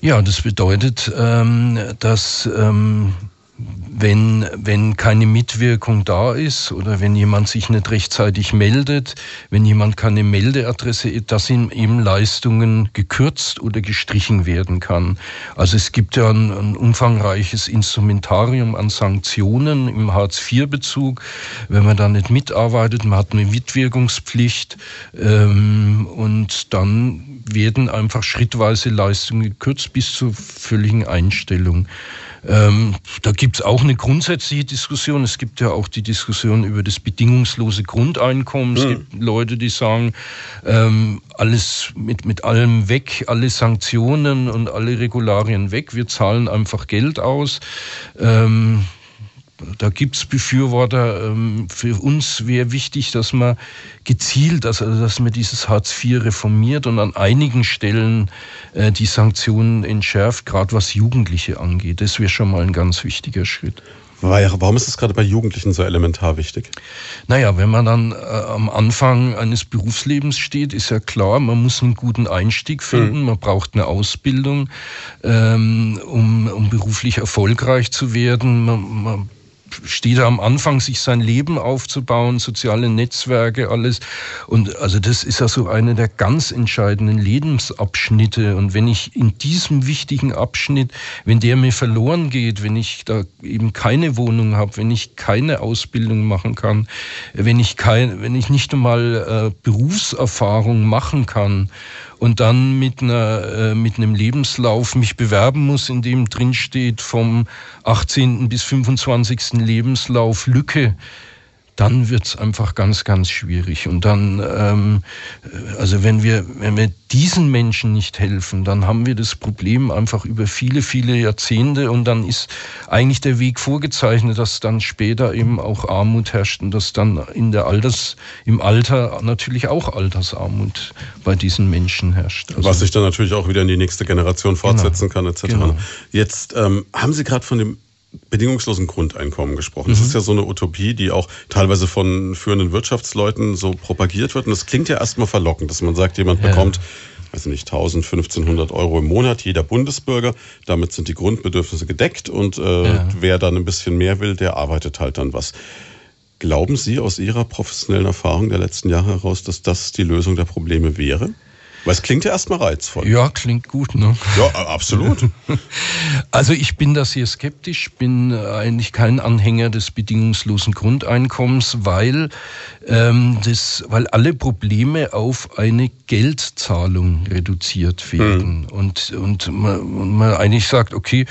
Speaker 3: Ja, das bedeutet, ähm, dass ähm, wenn, wenn keine Mitwirkung da ist oder wenn jemand sich nicht rechtzeitig meldet, wenn jemand keine Meldeadresse, dass ihm eben Leistungen gekürzt oder gestrichen werden kann. Also es gibt ja ein, ein umfangreiches Instrumentarium an Sanktionen im Hartz-IV-Bezug. Wenn man da nicht mitarbeitet, man hat eine Mitwirkungspflicht ähm, und dann werden einfach schrittweise Leistungen gekürzt bis zur völligen Einstellung. Ähm, da gibt es auch eine grundsätzliche Diskussion. Es gibt ja auch die Diskussion über das bedingungslose Grundeinkommen. Es mhm. gibt Leute, die sagen, ähm, alles mit, mit allem weg, alle Sanktionen und alle Regularien weg. Wir zahlen einfach Geld aus. Ähm, da gibt es Befürworter. Ähm, für uns wäre wichtig, dass man gezielt, also dass man dieses Hartz IV reformiert und an einigen Stellen äh, die Sanktionen entschärft, gerade was Jugendliche angeht. Das wäre schon mal ein ganz wichtiger Schritt.
Speaker 1: Warum ist das gerade bei Jugendlichen so elementar wichtig?
Speaker 3: Naja, wenn man dann äh, am Anfang eines Berufslebens steht, ist ja klar, man muss einen guten Einstieg finden, mhm. man braucht eine Ausbildung, ähm, um, um beruflich erfolgreich zu werden. Man, man steht er am Anfang, sich sein Leben aufzubauen, soziale Netzwerke, alles. Und also das ist ja so einer der ganz entscheidenden Lebensabschnitte. Und wenn ich in diesem wichtigen Abschnitt, wenn der mir verloren geht, wenn ich da eben keine Wohnung habe, wenn ich keine Ausbildung machen kann, wenn ich kein, wenn ich nicht einmal äh, Berufserfahrung machen kann und dann mit einer äh, mit einem Lebenslauf mich bewerben muss, in dem drin steht vom 18. bis 25. Lebenslauf Lücke dann wird's einfach ganz, ganz schwierig. Und dann, ähm, also wenn wir, wenn wir diesen Menschen nicht helfen, dann haben wir das Problem einfach über viele, viele Jahrzehnte und dann ist eigentlich der Weg vorgezeichnet, dass dann später eben auch Armut herrscht und dass dann in der Alters, im Alter natürlich auch Altersarmut bei diesen Menschen herrscht.
Speaker 1: Also Was sich dann natürlich auch wieder in die nächste Generation fortsetzen genau, kann, etc. Genau. Jetzt ähm, haben Sie gerade von dem bedingungslosen Grundeinkommen gesprochen. Mhm. Das ist ja so eine Utopie, die auch teilweise von führenden Wirtschaftsleuten so propagiert wird. Und das klingt ja erstmal verlockend, dass man sagt, jemand ja. bekommt weiß nicht, 1000, 1500 Euro im Monat, jeder Bundesbürger. Damit sind die Grundbedürfnisse gedeckt und äh, ja. wer dann ein bisschen mehr will, der arbeitet halt dann was. Glauben Sie aus Ihrer professionellen Erfahrung der letzten Jahre heraus, dass das die Lösung der Probleme wäre? Weil es klingt ja erstmal reizvoll.
Speaker 3: Ja, klingt gut, ne?
Speaker 1: Ja, absolut.
Speaker 3: Also ich bin da sehr skeptisch, bin eigentlich kein Anhänger des bedingungslosen Grundeinkommens, weil, ähm, das, weil alle Probleme auf eine Geldzahlung reduziert werden. Mhm. Und, und, man, man eigentlich sagt, okay,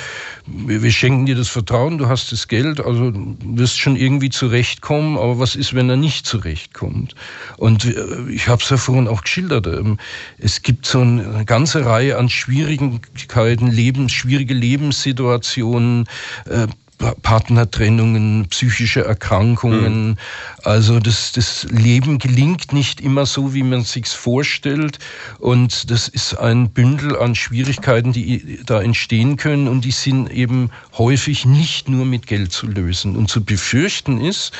Speaker 3: wir, wir schenken dir das Vertrauen, du hast das Geld, also wirst schon irgendwie zurechtkommen, aber was ist, wenn er nicht zurechtkommt? Und äh, ich habe es ja vorhin auch geschildert. Ähm, es gibt so eine ganze Reihe an Schwierigkeiten, Lebens, schwierige Lebenssituationen, äh, Partnertrennungen, psychische Erkrankungen. Mhm. Also das, das Leben gelingt nicht immer so, wie man sich's vorstellt. Und das ist ein Bündel an Schwierigkeiten, die da entstehen können. Und die sind eben häufig nicht nur mit Geld zu lösen. Und zu befürchten ist,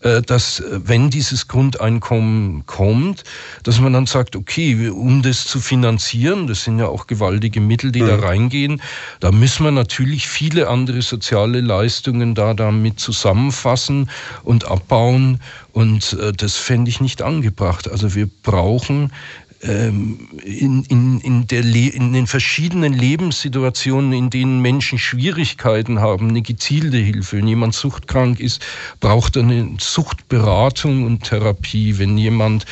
Speaker 3: dass äh, wenn dieses Grundeinkommen kommt, dass man dann sagt, okay, um das zu finanzieren, das sind ja auch gewaltige Mittel, die mhm. da reingehen, da müssen wir natürlich viele andere soziale Leistungen da damit zusammenfassen und abbauen. Und äh, das fände ich nicht angebracht. Also wir brauchen in, in, in, der in den verschiedenen Lebenssituationen, in denen Menschen Schwierigkeiten haben, eine gezielte Hilfe. Wenn jemand suchtkrank ist, braucht er eine Suchtberatung und Therapie. Wenn jemand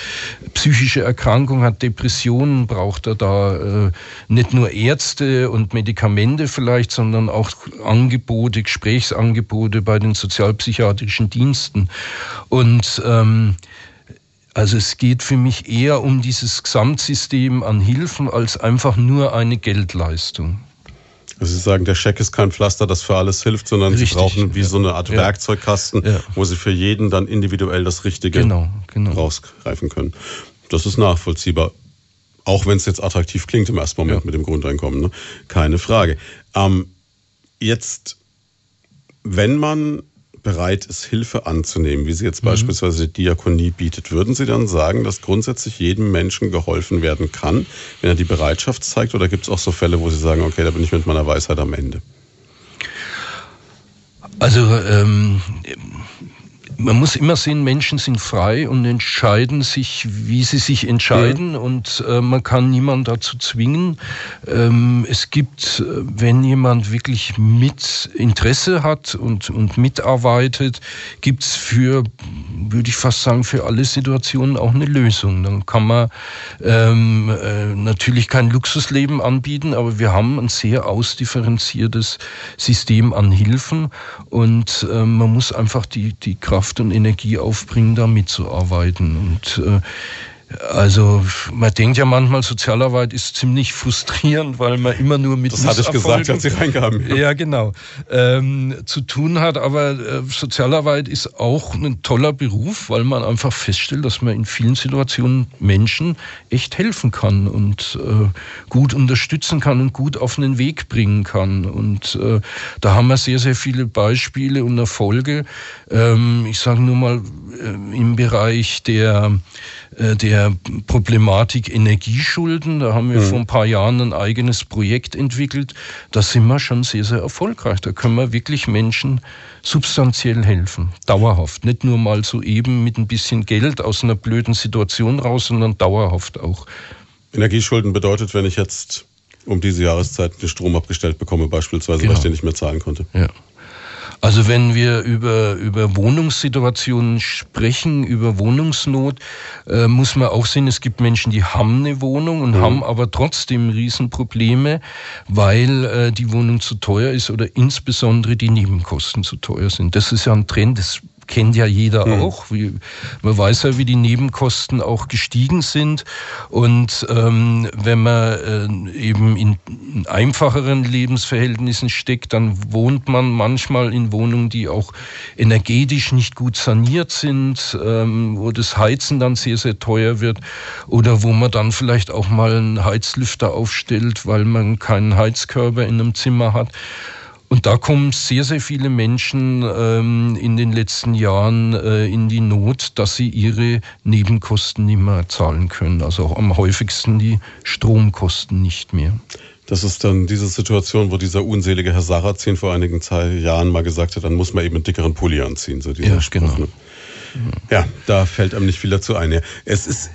Speaker 3: psychische Erkrankung hat, Depressionen, braucht er da äh, nicht nur Ärzte und Medikamente vielleicht, sondern auch Angebote, Gesprächsangebote bei den sozialpsychiatrischen Diensten. Und ähm, also es geht für mich eher um dieses Gesamtsystem an Hilfen als einfach nur eine Geldleistung.
Speaker 1: Also Sie sagen, der Scheck ist kein Pflaster, das für alles hilft, sondern Richtig, Sie brauchen wie ja. so eine Art ja. Werkzeugkasten, ja. wo Sie für jeden dann individuell das Richtige genau, genau. rausgreifen können. Das ist nachvollziehbar. Auch wenn es jetzt attraktiv klingt im ersten Moment mit dem Grundeinkommen, ne? keine Frage. Ähm, jetzt, wenn man bereit ist, Hilfe anzunehmen, wie sie jetzt mhm. beispielsweise die Diakonie bietet, würden Sie dann sagen, dass grundsätzlich jedem Menschen geholfen werden kann, wenn er die Bereitschaft zeigt? Oder gibt es auch so Fälle, wo Sie sagen, okay, da bin ich mit meiner Weisheit am Ende?
Speaker 3: Also ähm, man muss immer sehen, Menschen sind frei und entscheiden sich, wie sie sich entscheiden ja. und äh, man kann niemand dazu zwingen. Ähm, es gibt, äh, wenn jemand wirklich mit Interesse hat und, und mitarbeitet, gibt's für, würde ich fast sagen, für alle Situationen auch eine Lösung. Dann kann man ähm, äh, natürlich kein Luxusleben anbieten, aber wir haben ein sehr ausdifferenziertes System an Hilfen und äh, man muss einfach die, die Kraft Kraft und Energie aufbringen, da mitzuarbeiten. Und äh, also man denkt ja manchmal, Sozialarbeit ist ziemlich frustrierend, weil man immer nur mit
Speaker 1: Das hatte ich gesagt, als Sie reingaben.
Speaker 3: Ja, genau. Ähm, zu tun hat, aber äh, Sozialarbeit ist auch ein toller Beruf, weil man einfach feststellt, dass man in vielen Situationen Menschen echt helfen kann und äh, gut unterstützen kann und gut auf einen Weg bringen kann. Und äh, da haben wir sehr, sehr viele Beispiele und Erfolge. Ähm, ich sage nur mal äh, im Bereich der der Problematik Energieschulden. Da haben wir mhm. vor ein paar Jahren ein eigenes Projekt entwickelt. Da sind wir schon sehr, sehr erfolgreich. Da können wir wirklich Menschen substanziell helfen, dauerhaft. Nicht nur mal so eben mit ein bisschen Geld aus einer blöden Situation raus, sondern dauerhaft auch.
Speaker 1: Energieschulden bedeutet, wenn ich jetzt um diese Jahreszeit den Strom abgestellt bekomme, beispielsweise, genau. weil ich den nicht mehr zahlen konnte.
Speaker 3: Ja. Also wenn wir über, über Wohnungssituationen sprechen, über Wohnungsnot, äh, muss man auch sehen, es gibt Menschen, die haben eine Wohnung und mhm. haben aber trotzdem Riesenprobleme, weil äh, die Wohnung zu teuer ist oder insbesondere die Nebenkosten zu teuer sind. Das ist ja ein Trend, das kennt ja jeder mhm. auch. Wie, man weiß ja, wie die Nebenkosten auch gestiegen sind. Und ähm, wenn man äh, eben in, in einfacheren Lebensverhältnissen steckt, dann wohnt man manchmal in Wohnungen, die auch energetisch nicht gut saniert sind, ähm, wo das Heizen dann sehr, sehr teuer wird oder wo man dann vielleicht auch mal einen Heizlüfter aufstellt, weil man keinen Heizkörper in einem Zimmer hat. Und da kommen sehr, sehr viele Menschen ähm, in den letzten Jahren äh, in die Not, dass sie ihre Nebenkosten nicht mehr zahlen können. Also auch am häufigsten die Stromkosten nicht mehr.
Speaker 1: Das ist dann diese Situation, wo dieser unselige Herr Sarrazin vor einigen Jahren mal gesagt hat, dann muss man eben einen dickeren Pulli anziehen. So dieser
Speaker 3: ja, Spruch, genau. Ne?
Speaker 1: Ja, da fällt einem nicht viel dazu ein. Es ist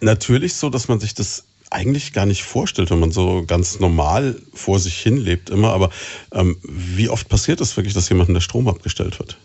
Speaker 1: natürlich so, dass man sich das eigentlich gar nicht vorstellt, wenn man so ganz normal vor sich hin lebt immer. Aber ähm, wie oft passiert es wirklich, dass jemandem der Strom abgestellt wird?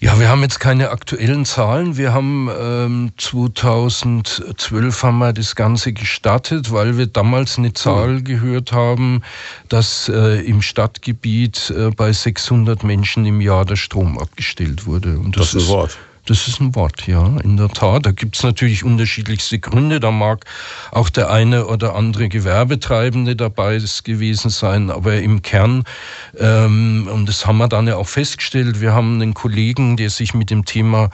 Speaker 3: Ja, wir haben jetzt keine aktuellen Zahlen. Wir haben ähm, 2012 haben wir das Ganze gestartet, weil wir damals eine Zahl mhm. gehört haben, dass äh, im Stadtgebiet äh, bei 600 Menschen im Jahr der Strom abgestellt wurde.
Speaker 1: Und das, das ist ein Wort.
Speaker 3: Das ist ein Wort, ja, in der Tat. Da gibt's natürlich unterschiedlichste Gründe. Da mag auch der eine oder andere Gewerbetreibende dabei gewesen sein, aber im Kern, ähm, und das haben wir dann ja auch festgestellt, wir haben einen Kollegen, der sich mit dem Thema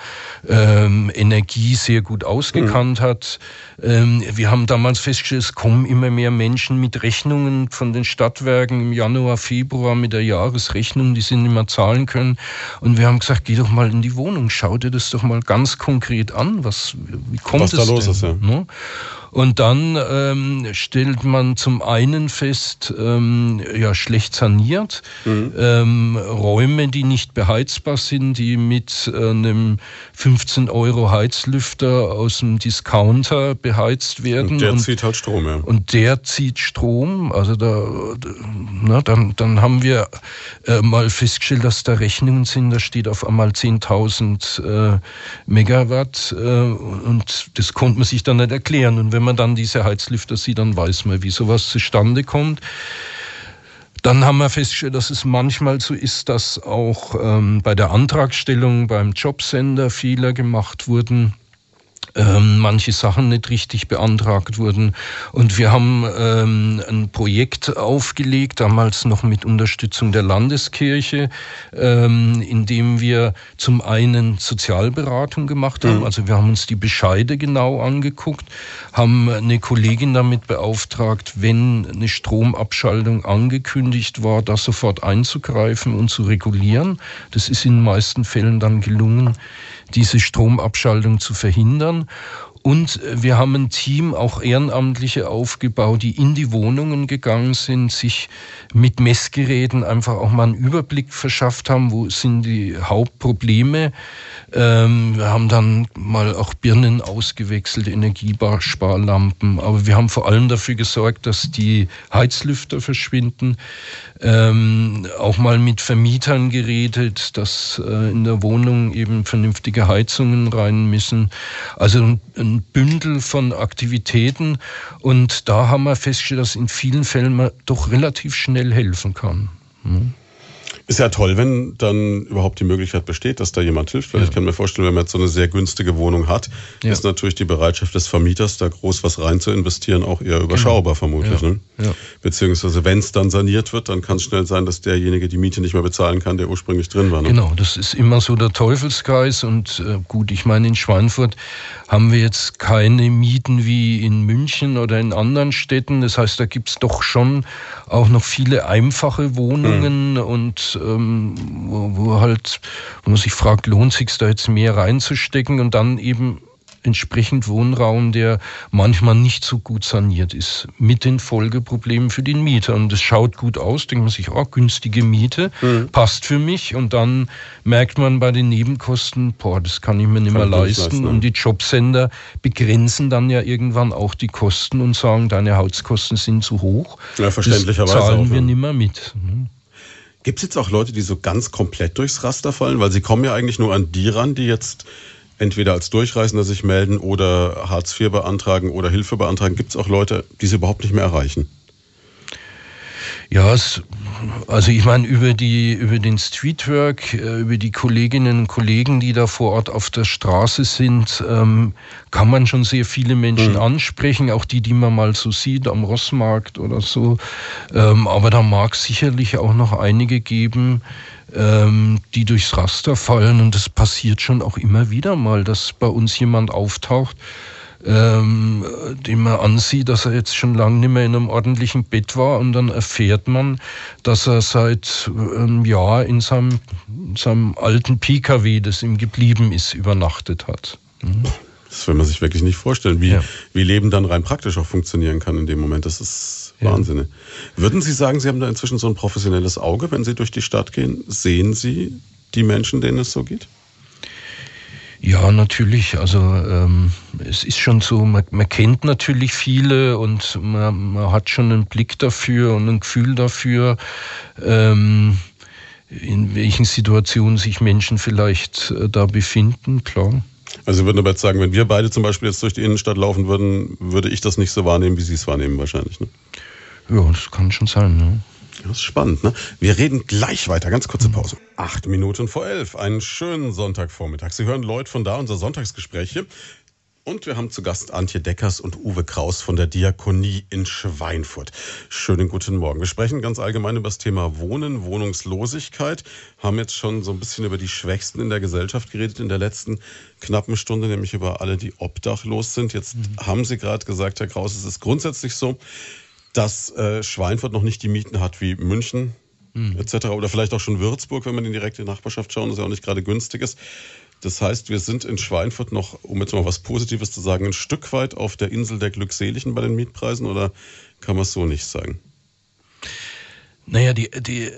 Speaker 3: ähm, Energie sehr gut ausgekannt mhm. hat. Ähm, wir haben damals festgestellt, es kommen immer mehr Menschen mit Rechnungen von den Stadtwerken im Januar, Februar mit der Jahresrechnung, die sie nicht mehr zahlen können. Und wir haben gesagt, geh doch mal in die Wohnung, schau dir das das doch mal ganz konkret an. Was, wie kommt was es da los denn? ist, ja. Und dann ähm, stellt man zum einen fest, ähm, ja, schlecht saniert, mhm. ähm, Räume, die nicht beheizbar sind, die mit äh, einem 15 Euro Heizlüfter aus dem Discounter beheizt werden. Und
Speaker 1: der und, zieht halt Strom, ja.
Speaker 3: Und der zieht Strom. Also da, na, dann, dann haben wir äh, mal festgestellt, dass da Rechnungen sind, da steht auf einmal 10.000 äh, Megawatt äh, und das konnte man sich dann nicht erklären. Und wenn wenn man dann diese Heizlüfter sieht, dann weiß man, wie sowas zustande kommt. Dann haben wir festgestellt, dass es manchmal so ist, dass auch ähm, bei der Antragstellung beim Jobsender Fehler gemacht wurden ähm, manche Sachen nicht richtig beantragt wurden. Und wir haben ähm, ein Projekt aufgelegt, damals noch mit Unterstützung der Landeskirche, ähm, in dem wir zum einen Sozialberatung gemacht haben. Mhm. Also wir haben uns die Bescheide genau angeguckt, haben eine Kollegin damit beauftragt, wenn eine Stromabschaltung angekündigt war, da sofort einzugreifen und zu regulieren. Das ist in den meisten Fällen dann gelungen diese Stromabschaltung zu verhindern. Und wir haben ein Team, auch Ehrenamtliche aufgebaut, die in die Wohnungen gegangen sind, sich mit Messgeräten einfach auch mal einen Überblick verschafft haben, wo sind die Hauptprobleme. Ähm, wir haben dann mal auch Birnen ausgewechselt, Energiesparlampen, aber wir haben vor allem dafür gesorgt, dass die Heizlüfter verschwinden. Ähm, auch mal mit Vermietern geredet, dass äh, in der Wohnung eben vernünftige Heizungen rein müssen. Also ein, ein Bündel von Aktivitäten. Und da haben wir festgestellt, dass in vielen Fällen man doch relativ schnell helfen kann.
Speaker 1: Hm. Ist ja toll, wenn dann überhaupt die Möglichkeit besteht, dass da jemand hilft. Weil ja. ich kann mir vorstellen, wenn man jetzt so eine sehr günstige Wohnung hat, ja. ist natürlich die Bereitschaft des Vermieters, da groß was rein zu investieren, auch eher überschaubar genau. vermutlich. Ja. Ne? Beziehungsweise wenn es dann saniert wird, dann kann es schnell sein, dass derjenige die Miete nicht mehr bezahlen kann, der ursprünglich drin war.
Speaker 3: Ne? Genau, das ist immer so der Teufelskreis. Und äh, gut, ich meine, in Schweinfurt haben wir jetzt keine Mieten wie in München oder in anderen Städten. Das heißt, da gibt es doch schon auch noch viele einfache Wohnungen mhm. und ähm, wo, wo halt, wo man sich fragt, lohnt sich da jetzt mehr reinzustecken und dann eben entsprechend Wohnraum, der manchmal nicht so gut saniert ist, mit den Folgeproblemen für den Mieter. Und es schaut gut aus, denkt man sich, oh, günstige Miete, mhm. passt für mich. Und dann merkt man bei den Nebenkosten, boah, das kann ich mir nicht mehr leisten. leisten. Und die Jobsender begrenzen dann ja irgendwann auch die Kosten und sagen, deine Hautskosten sind zu hoch.
Speaker 1: Ja, verständlicherweise.
Speaker 3: Das zahlen auch, wir ja. nicht mehr mit. Mhm.
Speaker 1: Gibt es jetzt auch Leute, die so ganz komplett durchs Raster fallen? Weil sie kommen ja eigentlich nur an die ran, die jetzt entweder als Durchreisender sich melden oder Hartz IV beantragen oder Hilfe beantragen. Gibt es auch Leute, die sie überhaupt nicht mehr erreichen?
Speaker 3: Ja, es, also ich meine, über, die, über den Streetwork, äh, über die Kolleginnen und Kollegen, die da vor Ort auf der Straße sind, ähm, kann man schon sehr viele Menschen mhm. ansprechen, auch die, die man mal so sieht am Rossmarkt oder so. Ähm, aber da mag es sicherlich auch noch einige geben, ähm, die durchs Raster fallen. Und das passiert schon auch immer wieder mal, dass bei uns jemand auftaucht, ähm, den man ansieht, dass er jetzt schon lange nicht mehr in einem ordentlichen Bett war und dann erfährt man, dass er seit einem Jahr in seinem, in seinem alten PKW, das ihm geblieben ist, übernachtet hat.
Speaker 1: Mhm. Das will man sich wirklich nicht vorstellen, wie, ja. wie Leben dann rein praktisch auch funktionieren kann in dem Moment. Das ist ja. Wahnsinn. Würden Sie sagen, Sie haben da inzwischen so ein professionelles Auge, wenn Sie durch die Stadt gehen? Sehen Sie die Menschen, denen es so geht?
Speaker 3: Ja, natürlich. Also ähm, es ist schon so, man, man kennt natürlich viele und man, man, hat schon einen Blick dafür und ein Gefühl dafür, ähm, in welchen Situationen sich Menschen vielleicht äh, da befinden, klar.
Speaker 1: Also Sie würden aber jetzt sagen, wenn wir beide zum Beispiel jetzt durch die Innenstadt laufen würden, würde ich das nicht so wahrnehmen, wie Sie es wahrnehmen wahrscheinlich. Ne?
Speaker 3: Ja, das kann schon sein. Ne?
Speaker 1: Das ist spannend, ne? Wir reden gleich weiter. Ganz kurze Pause. Acht Minuten vor elf. Einen schönen Sonntagvormittag. Sie hören Leute von da, unser Sonntagsgespräch hier. Und wir haben zu Gast Antje Deckers und Uwe Kraus von der Diakonie in Schweinfurt. Schönen guten Morgen. Wir sprechen ganz allgemein über das Thema Wohnen, Wohnungslosigkeit. Haben jetzt schon so ein bisschen über die Schwächsten in der Gesellschaft geredet in der letzten knappen Stunde, nämlich über alle, die obdachlos sind. Jetzt mhm. haben Sie gerade gesagt, Herr Kraus, es ist grundsätzlich so, dass äh, Schweinfurt noch nicht die Mieten hat wie München mhm. etc. Oder vielleicht auch schon Würzburg, wenn man in die direkte Nachbarschaft schauen, das ja auch nicht gerade günstig ist. Das heißt, wir sind in Schweinfurt noch, um jetzt mal was Positives zu sagen, ein Stück weit auf der Insel der Glückseligen bei den Mietpreisen oder kann man es so nicht sagen?
Speaker 3: Naja, die, die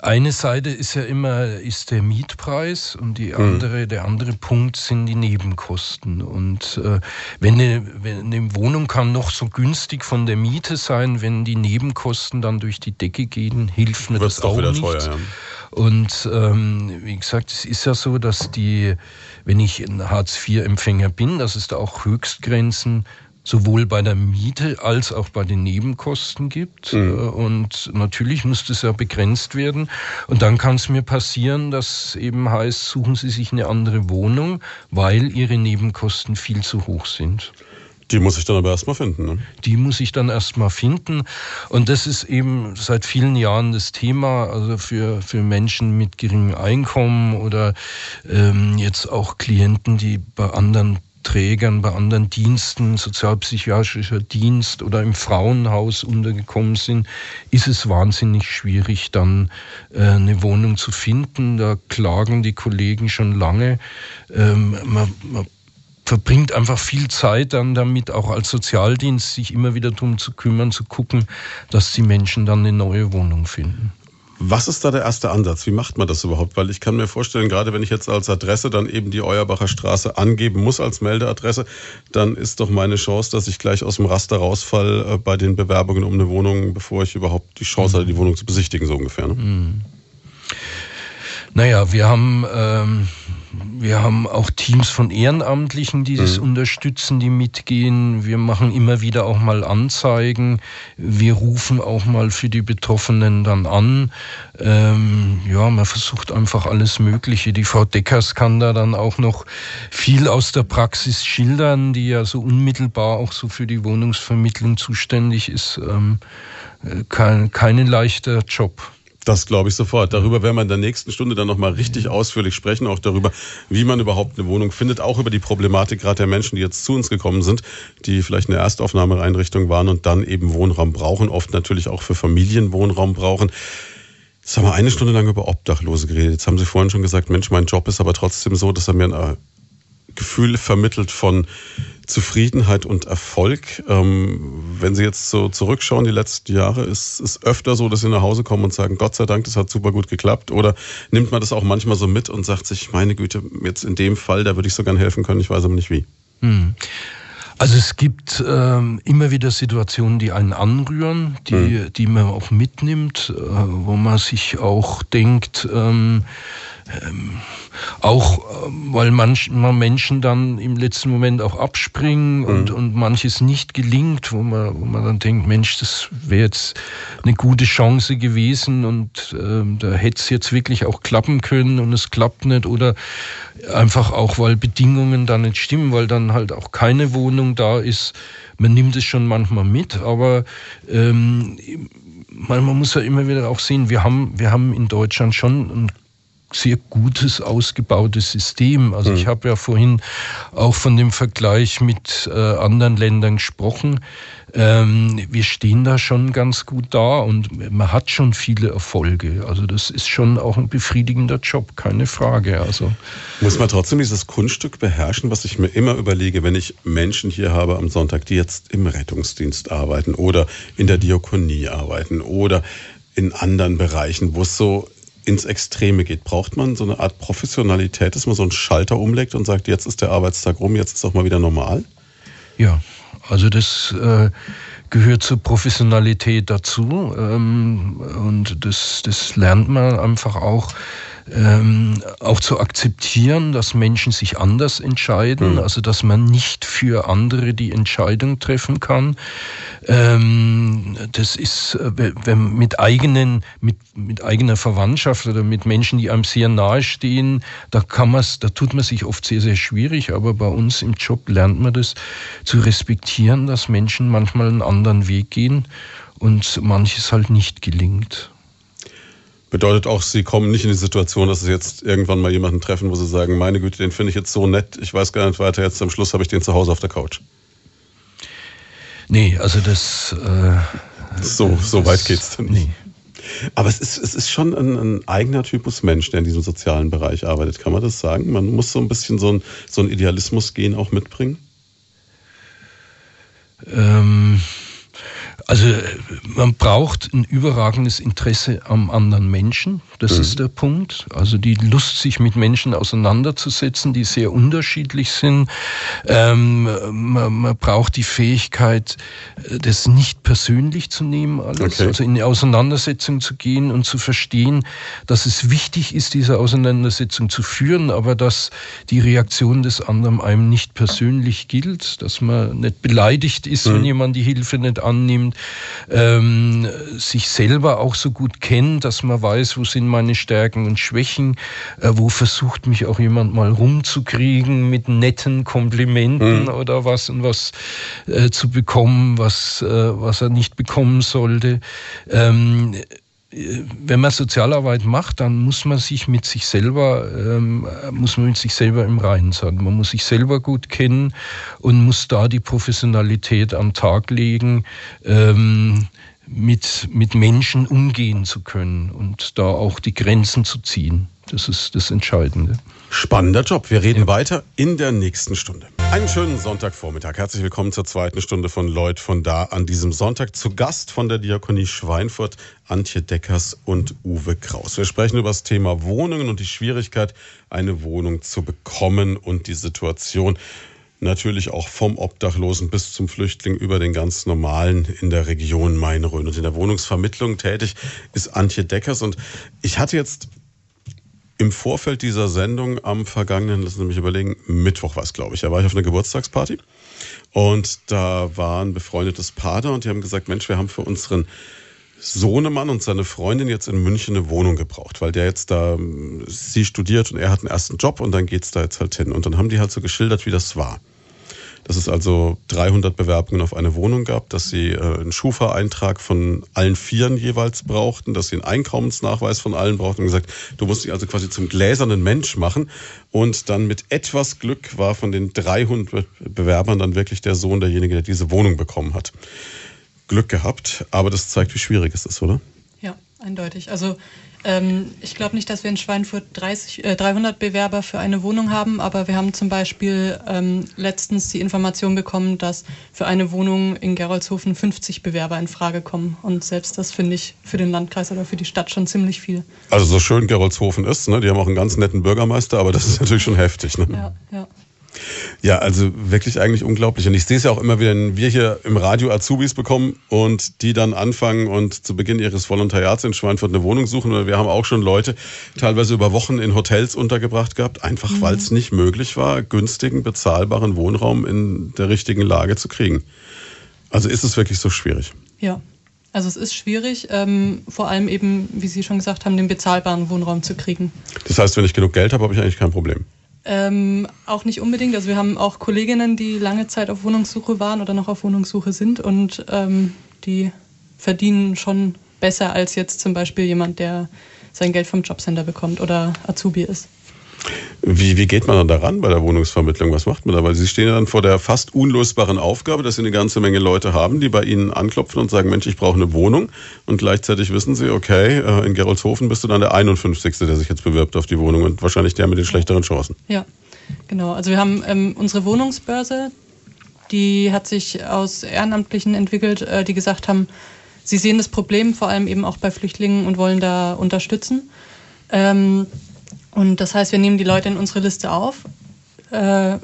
Speaker 3: eine Seite ist ja immer ist der Mietpreis und die hm. andere, mhm. der andere Punkt sind die Nebenkosten. Und äh, wenn, eine, wenn eine Wohnung kann noch so günstig von der Miete sein, wenn die Nebenkosten dann durch die Decke gehen, hilft mir Wird's das auch nicht. Teuer, ja. Und ähm, wie gesagt, es ist ja so, dass die, wenn ich ein Hartz-IV-Empfänger bin, dass es da auch Höchstgrenzen sowohl bei der Miete als auch bei den Nebenkosten gibt. Mhm. Äh, und natürlich muss das ja begrenzt werden. Und dann kann es mir passieren, dass eben heißt, suchen Sie sich eine andere Wohnung, weil Ihre Nebenkosten viel zu hoch sind.
Speaker 1: Die muss ich dann aber erstmal finden. Ne?
Speaker 3: Die muss ich dann erstmal finden. Und das ist eben seit vielen Jahren das Thema, also für, für Menschen mit geringem Einkommen oder ähm, jetzt auch Klienten, die bei anderen Trägern, bei anderen Diensten, sozialpsychiatrischer Dienst oder im Frauenhaus untergekommen sind, ist es wahnsinnig schwierig, dann äh, eine Wohnung zu finden. Da klagen die Kollegen schon lange. Ähm, man, man verbringt einfach viel Zeit dann damit, auch als Sozialdienst, sich immer wieder darum zu kümmern, zu gucken, dass die Menschen dann eine neue Wohnung finden.
Speaker 1: Was ist da der erste Ansatz? Wie macht man das überhaupt? Weil ich kann mir vorstellen, gerade wenn ich jetzt als Adresse dann eben die Euerbacher Straße angeben muss als Meldeadresse, dann ist doch meine Chance, dass ich gleich aus dem Raster rausfall äh, bei den Bewerbungen um eine Wohnung, bevor ich überhaupt die Chance hatte, die Wohnung zu besichtigen, so ungefähr. Ne? Mhm.
Speaker 3: Naja, wir haben, ähm, wir haben auch Teams von Ehrenamtlichen, die das mhm. unterstützen, die mitgehen. Wir machen immer wieder auch mal Anzeigen. Wir rufen auch mal für die Betroffenen dann an. Ähm, ja, man versucht einfach alles Mögliche. Die Frau Deckers kann da dann auch noch viel aus der Praxis schildern, die ja so unmittelbar auch so für die Wohnungsvermittlung zuständig ist. Ähm, äh, kein, kein leichter Job.
Speaker 1: Das glaube ich sofort. Darüber werden wir in der nächsten Stunde dann nochmal richtig ausführlich sprechen, auch darüber, wie man überhaupt eine Wohnung findet, auch über die Problematik gerade der Menschen, die jetzt zu uns gekommen sind, die vielleicht eine Erstaufnahmeeinrichtung waren und dann eben Wohnraum brauchen, oft natürlich auch für Familien Wohnraum brauchen. Jetzt haben wir eine Stunde lang über Obdachlose geredet. Jetzt haben Sie vorhin schon gesagt, Mensch, mein Job ist aber trotzdem so, dass er mir ein Gefühl vermittelt von Zufriedenheit und Erfolg. Ähm, wenn Sie jetzt so zurückschauen, die letzten Jahre, ist es öfter so, dass Sie nach Hause kommen und sagen, Gott sei Dank, das hat super gut geklappt? Oder nimmt man das auch manchmal so mit und sagt sich, meine Güte, jetzt in dem Fall, da würde ich so gern helfen können, ich weiß aber nicht wie? Hm.
Speaker 3: Also es gibt ähm, immer wieder Situationen, die einen anrühren, die, mhm. die man auch mitnimmt, äh, wo man sich auch denkt, ähm, ähm, auch äh, weil manchmal Menschen dann im letzten Moment auch abspringen und, mhm. und manches nicht gelingt, wo man, wo man dann denkt, Mensch, das wäre jetzt eine gute Chance gewesen und äh, da hätte es jetzt wirklich auch klappen können und es klappt nicht oder einfach auch, weil Bedingungen dann nicht stimmen, weil dann halt auch keine Wohnung da ist. Man nimmt es schon manchmal mit, aber ähm, man, man muss ja immer wieder auch sehen, wir haben, wir haben in Deutschland schon ein sehr gutes, ausgebautes System. Also mhm. ich habe ja vorhin auch von dem Vergleich mit äh, anderen Ländern gesprochen. Ähm, wir stehen da schon ganz gut da und man hat schon viele Erfolge. Also das ist schon auch ein befriedigender Job, keine Frage. Also
Speaker 1: muss man trotzdem dieses Kunststück beherrschen, was ich mir immer überlege, wenn ich Menschen hier habe am Sonntag, die jetzt im Rettungsdienst arbeiten oder in der Diakonie arbeiten oder in anderen Bereichen, wo es so ins Extreme geht. Braucht man so eine Art Professionalität, dass man so einen Schalter umlegt und sagt, jetzt ist der Arbeitstag rum, jetzt ist auch mal wieder normal?
Speaker 3: Ja, also das äh, gehört zur Professionalität dazu ähm, und das, das lernt man einfach auch ähm, auch zu akzeptieren, dass Menschen sich anders entscheiden, mhm. also dass man nicht für andere die Entscheidung treffen kann. Ähm, das ist äh, wenn mit eigenen, mit, mit eigener Verwandtschaft oder mit Menschen, die einem sehr nahe stehen, da kann man da tut man sich oft sehr, sehr schwierig, aber bei uns im Job lernt man das zu respektieren, dass Menschen manchmal einen anderen Weg gehen und manches halt nicht gelingt.
Speaker 1: Bedeutet auch, Sie kommen nicht in die Situation, dass Sie jetzt irgendwann mal jemanden treffen, wo Sie sagen, meine Güte, den finde ich jetzt so nett, ich weiß gar nicht weiter, jetzt am Schluss habe ich den zu Hause auf der Couch.
Speaker 3: Nee, also das... Äh,
Speaker 1: so, so weit geht es dann nicht. Nee. Aber es ist, es ist schon ein, ein, eigener Typus Mensch, der in diesem sozialen Bereich arbeitet. Kann man das sagen? Man muss so ein bisschen so ein, so ein Idealismus-Gen auch mitbringen?
Speaker 3: Ähm, also man braucht ein überragendes Interesse am anderen Menschen. Das mhm. ist der Punkt. Also die Lust, sich mit Menschen auseinanderzusetzen, die sehr unterschiedlich sind. Ähm, man, man, braucht die Fähigkeit, das nicht persönlich zu nehmen, alles. Okay. Also in eine Auseinandersetzung zu gehen und zu verstehen, dass es wichtig ist, diese Auseinandersetzung zu führen, aber dass die Reaktion des anderen einem nicht persönlich gilt, dass man nicht beleidigt ist, mhm. wenn jemand die Hilfe nicht annimmt, ähm, sich selber auch so gut kennt, dass man weiß, wo sind meine Stärken und Schwächen? Äh, wo versucht mich auch jemand mal rumzukriegen mit netten Komplimenten mhm. oder was und was äh, zu bekommen, was, äh, was er nicht bekommen sollte? Ähm, äh, wenn man Sozialarbeit macht, dann muss man sich mit sich selber, ähm, muss man mit sich selber im Reinen sein. Man muss sich selber gut kennen und muss da die Professionalität am Tag legen. Ähm, mit, mit Menschen umgehen zu können und da auch die Grenzen zu ziehen. Das ist das Entscheidende.
Speaker 1: Spannender Job. Wir reden ja. weiter in der nächsten Stunde. Einen schönen Sonntagvormittag. Herzlich willkommen zur zweiten Stunde von Lloyd von da an diesem Sonntag. Zu Gast von der Diakonie Schweinfurt, Antje Deckers und Uwe Kraus. Wir sprechen über das Thema Wohnungen und die Schwierigkeit, eine Wohnung zu bekommen und die Situation, natürlich auch vom Obdachlosen bis zum Flüchtling über den ganz normalen in der Region Main-Rhön. Und in der Wohnungsvermittlung tätig ist Antje Deckers. Und ich hatte jetzt im Vorfeld dieser Sendung am vergangenen, lassen Sie mich überlegen, Mittwoch war es, glaube ich, da war ich auf einer Geburtstagsparty. Und da war ein befreundetes Paar da und die haben gesagt, Mensch, wir haben für unseren Sohnemann und seine Freundin jetzt in München eine Wohnung gebraucht, weil der jetzt da, sie studiert und er hat einen ersten Job und dann geht's da jetzt halt hin. Und dann haben die halt so geschildert, wie das war. Dass es also 300 Bewerbungen auf eine Wohnung gab, dass sie äh, einen Schufa-Eintrag von allen Vieren jeweils brauchten, dass sie einen Einkommensnachweis von allen brauchten und gesagt, du musst dich also quasi zum gläsernen Mensch machen. Und dann mit etwas Glück war von den 300 Bewerbern dann wirklich der Sohn derjenige, der diese Wohnung bekommen hat. Glück gehabt, aber das zeigt, wie schwierig es ist, oder?
Speaker 2: Eindeutig. Also ähm, ich glaube nicht, dass wir in Schweinfurt 30, äh, 300 Bewerber für eine Wohnung haben, aber wir haben zum Beispiel ähm, letztens die Information bekommen, dass für eine Wohnung in Geroldshofen 50 Bewerber in Frage kommen. Und selbst das finde ich für den Landkreis oder für die Stadt schon ziemlich viel.
Speaker 1: Also so schön Geroldshofen ist, ne? die haben auch einen ganz netten Bürgermeister, aber das ist natürlich schon heftig. Ne?
Speaker 2: Ja, ja.
Speaker 1: Ja, also wirklich eigentlich unglaublich. Und ich sehe es ja auch immer wieder, wenn wir hier im Radio Azubis bekommen und die dann anfangen und zu Beginn ihres Volontariats in Schweinfurt eine Wohnung suchen. Oder wir haben auch schon Leute teilweise über Wochen in Hotels untergebracht gehabt, einfach mhm. weil es nicht möglich war, günstigen, bezahlbaren Wohnraum in der richtigen Lage zu kriegen. Also ist es wirklich so schwierig?
Speaker 2: Ja, also es ist schwierig, ähm, vor allem eben, wie Sie schon gesagt haben, den bezahlbaren Wohnraum zu kriegen.
Speaker 1: Das heißt, wenn ich genug Geld habe, habe ich eigentlich kein Problem.
Speaker 2: Ähm, auch nicht unbedingt. Also wir haben auch Kolleginnen, die lange Zeit auf Wohnungssuche waren oder noch auf Wohnungssuche sind und ähm, die verdienen schon besser als jetzt zum Beispiel jemand, der sein Geld vom Jobcenter bekommt oder Azubi ist.
Speaker 1: Wie, wie geht man dann daran bei der Wohnungsvermittlung? Was macht man da? Weil Sie stehen ja dann vor der fast unlösbaren Aufgabe, dass Sie eine ganze Menge Leute haben, die bei Ihnen anklopfen und sagen, Mensch, ich brauche eine Wohnung. Und gleichzeitig wissen Sie, okay, äh, in Geroldshofen bist du dann der 51. der sich jetzt bewirbt auf die Wohnung und wahrscheinlich der mit den schlechteren Chancen.
Speaker 2: Ja, genau. Also wir haben ähm, unsere Wohnungsbörse, die hat sich aus Ehrenamtlichen entwickelt, äh, die gesagt haben, sie sehen das Problem vor allem eben auch bei Flüchtlingen und wollen da unterstützen. Ähm, und das heißt, wir nehmen die Leute in unsere Liste auf, äh,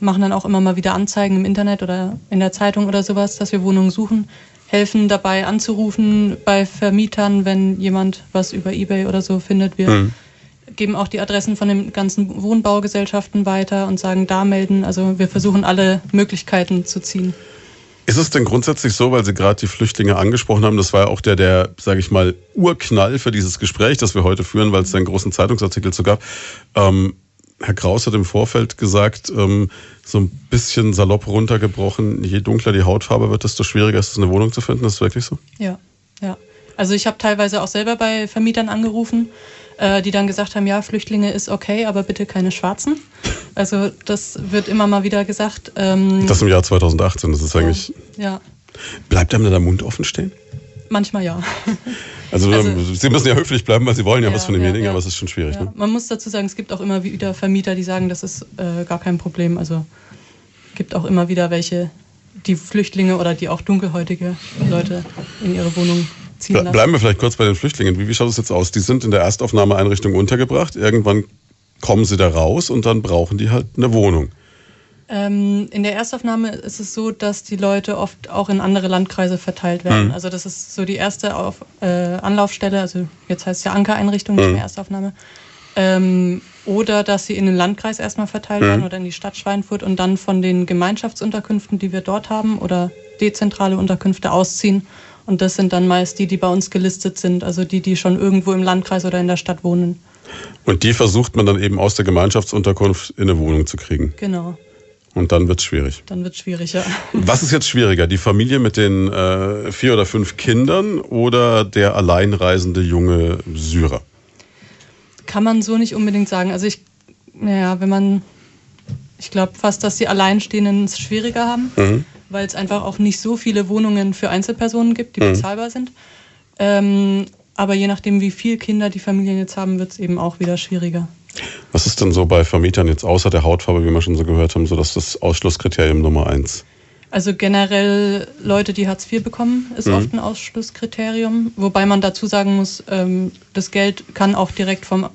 Speaker 2: machen dann auch immer mal wieder Anzeigen im Internet oder in der Zeitung oder sowas, dass wir Wohnungen suchen, helfen dabei anzurufen bei Vermietern, wenn jemand was über eBay oder so findet. Wir mhm. geben auch die Adressen von den ganzen Wohnbaugesellschaften weiter und sagen, da melden. Also wir versuchen alle Möglichkeiten zu ziehen.
Speaker 1: Ist es denn grundsätzlich so, weil Sie gerade die Flüchtlinge angesprochen haben, das war ja auch der, der, sage ich mal, Urknall für dieses Gespräch, das wir heute führen, weil es einen großen Zeitungsartikel zu gab. Ähm, Herr Kraus hat im Vorfeld gesagt, ähm, so ein bisschen salopp runtergebrochen, je dunkler die Hautfarbe wird, desto schwieriger ist es, eine Wohnung zu finden. Ist das wirklich so?
Speaker 2: Ja, ja. Also ich habe teilweise auch selber bei Vermietern angerufen, äh, die dann gesagt haben, ja, Flüchtlinge ist okay, aber bitte keine Schwarzen. Also das wird immer mal wieder gesagt.
Speaker 1: Ähm, das im Jahr 2018, das ist eigentlich...
Speaker 2: Ja.
Speaker 1: Bleibt einem da der Mund offen stehen?
Speaker 2: Manchmal ja.
Speaker 1: Also, also, Sie müssen ja höflich bleiben, weil Sie wollen ja, ja was von demjenigen, ja, ja. aber es ist schon schwierig. Ne?
Speaker 2: Man muss dazu sagen, es gibt auch immer wieder Vermieter, die sagen, das ist äh, gar kein Problem. Also gibt auch immer wieder welche, die Flüchtlinge oder die auch dunkelhäutige Leute in ihre Wohnung ziehen lassen.
Speaker 1: Bleiben wir vielleicht kurz bei den Flüchtlingen. Wie, wie schaut es jetzt aus? Die sind in der Erstaufnahmeeinrichtung untergebracht. Irgendwann kommen sie da raus und dann brauchen die halt eine Wohnung.
Speaker 2: Ähm, in der Erstaufnahme ist es so, dass die Leute oft auch in andere Landkreise verteilt werden. Mhm. Also das ist so die erste Auf, äh, Anlaufstelle, also jetzt heißt es ja Ankereinrichtung, nicht mhm. mehr Erstaufnahme. Ähm, oder dass sie in den Landkreis erstmal verteilt mhm. werden oder in die Stadt Schweinfurt und dann von den Gemeinschaftsunterkünften, die wir dort haben, oder dezentrale Unterkünfte ausziehen. Und das sind dann meist die, die bei uns gelistet sind, also die, die schon irgendwo im Landkreis oder in der Stadt wohnen.
Speaker 1: Und die versucht man dann eben aus der Gemeinschaftsunterkunft in eine Wohnung zu kriegen.
Speaker 2: Genau.
Speaker 1: Und dann wird es schwierig.
Speaker 2: Dann wird es schwierig, ja.
Speaker 1: Was ist jetzt schwieriger? Die Familie mit den äh, vier oder fünf Kindern oder der alleinreisende junge Syrer?
Speaker 2: Kann man so nicht unbedingt sagen. Also ich, naja, wenn man, ich glaube fast, dass die Alleinstehenden es schwieriger haben, mhm. Weil es einfach auch nicht so viele Wohnungen für Einzelpersonen gibt, die mhm. bezahlbar sind. Ähm, aber je nachdem, wie viele Kinder die Familien jetzt haben, wird es eben auch wieder schwieriger.
Speaker 1: Was ist denn so bei Vermietern jetzt außer der Hautfarbe, wie wir schon so gehört haben, so dass das Ausschlusskriterium Nummer eins?
Speaker 2: Also generell Leute, die Hartz IV bekommen, ist mhm. oft ein Ausschlusskriterium. Wobei man dazu sagen muss, ähm, das Geld kann auch direkt vom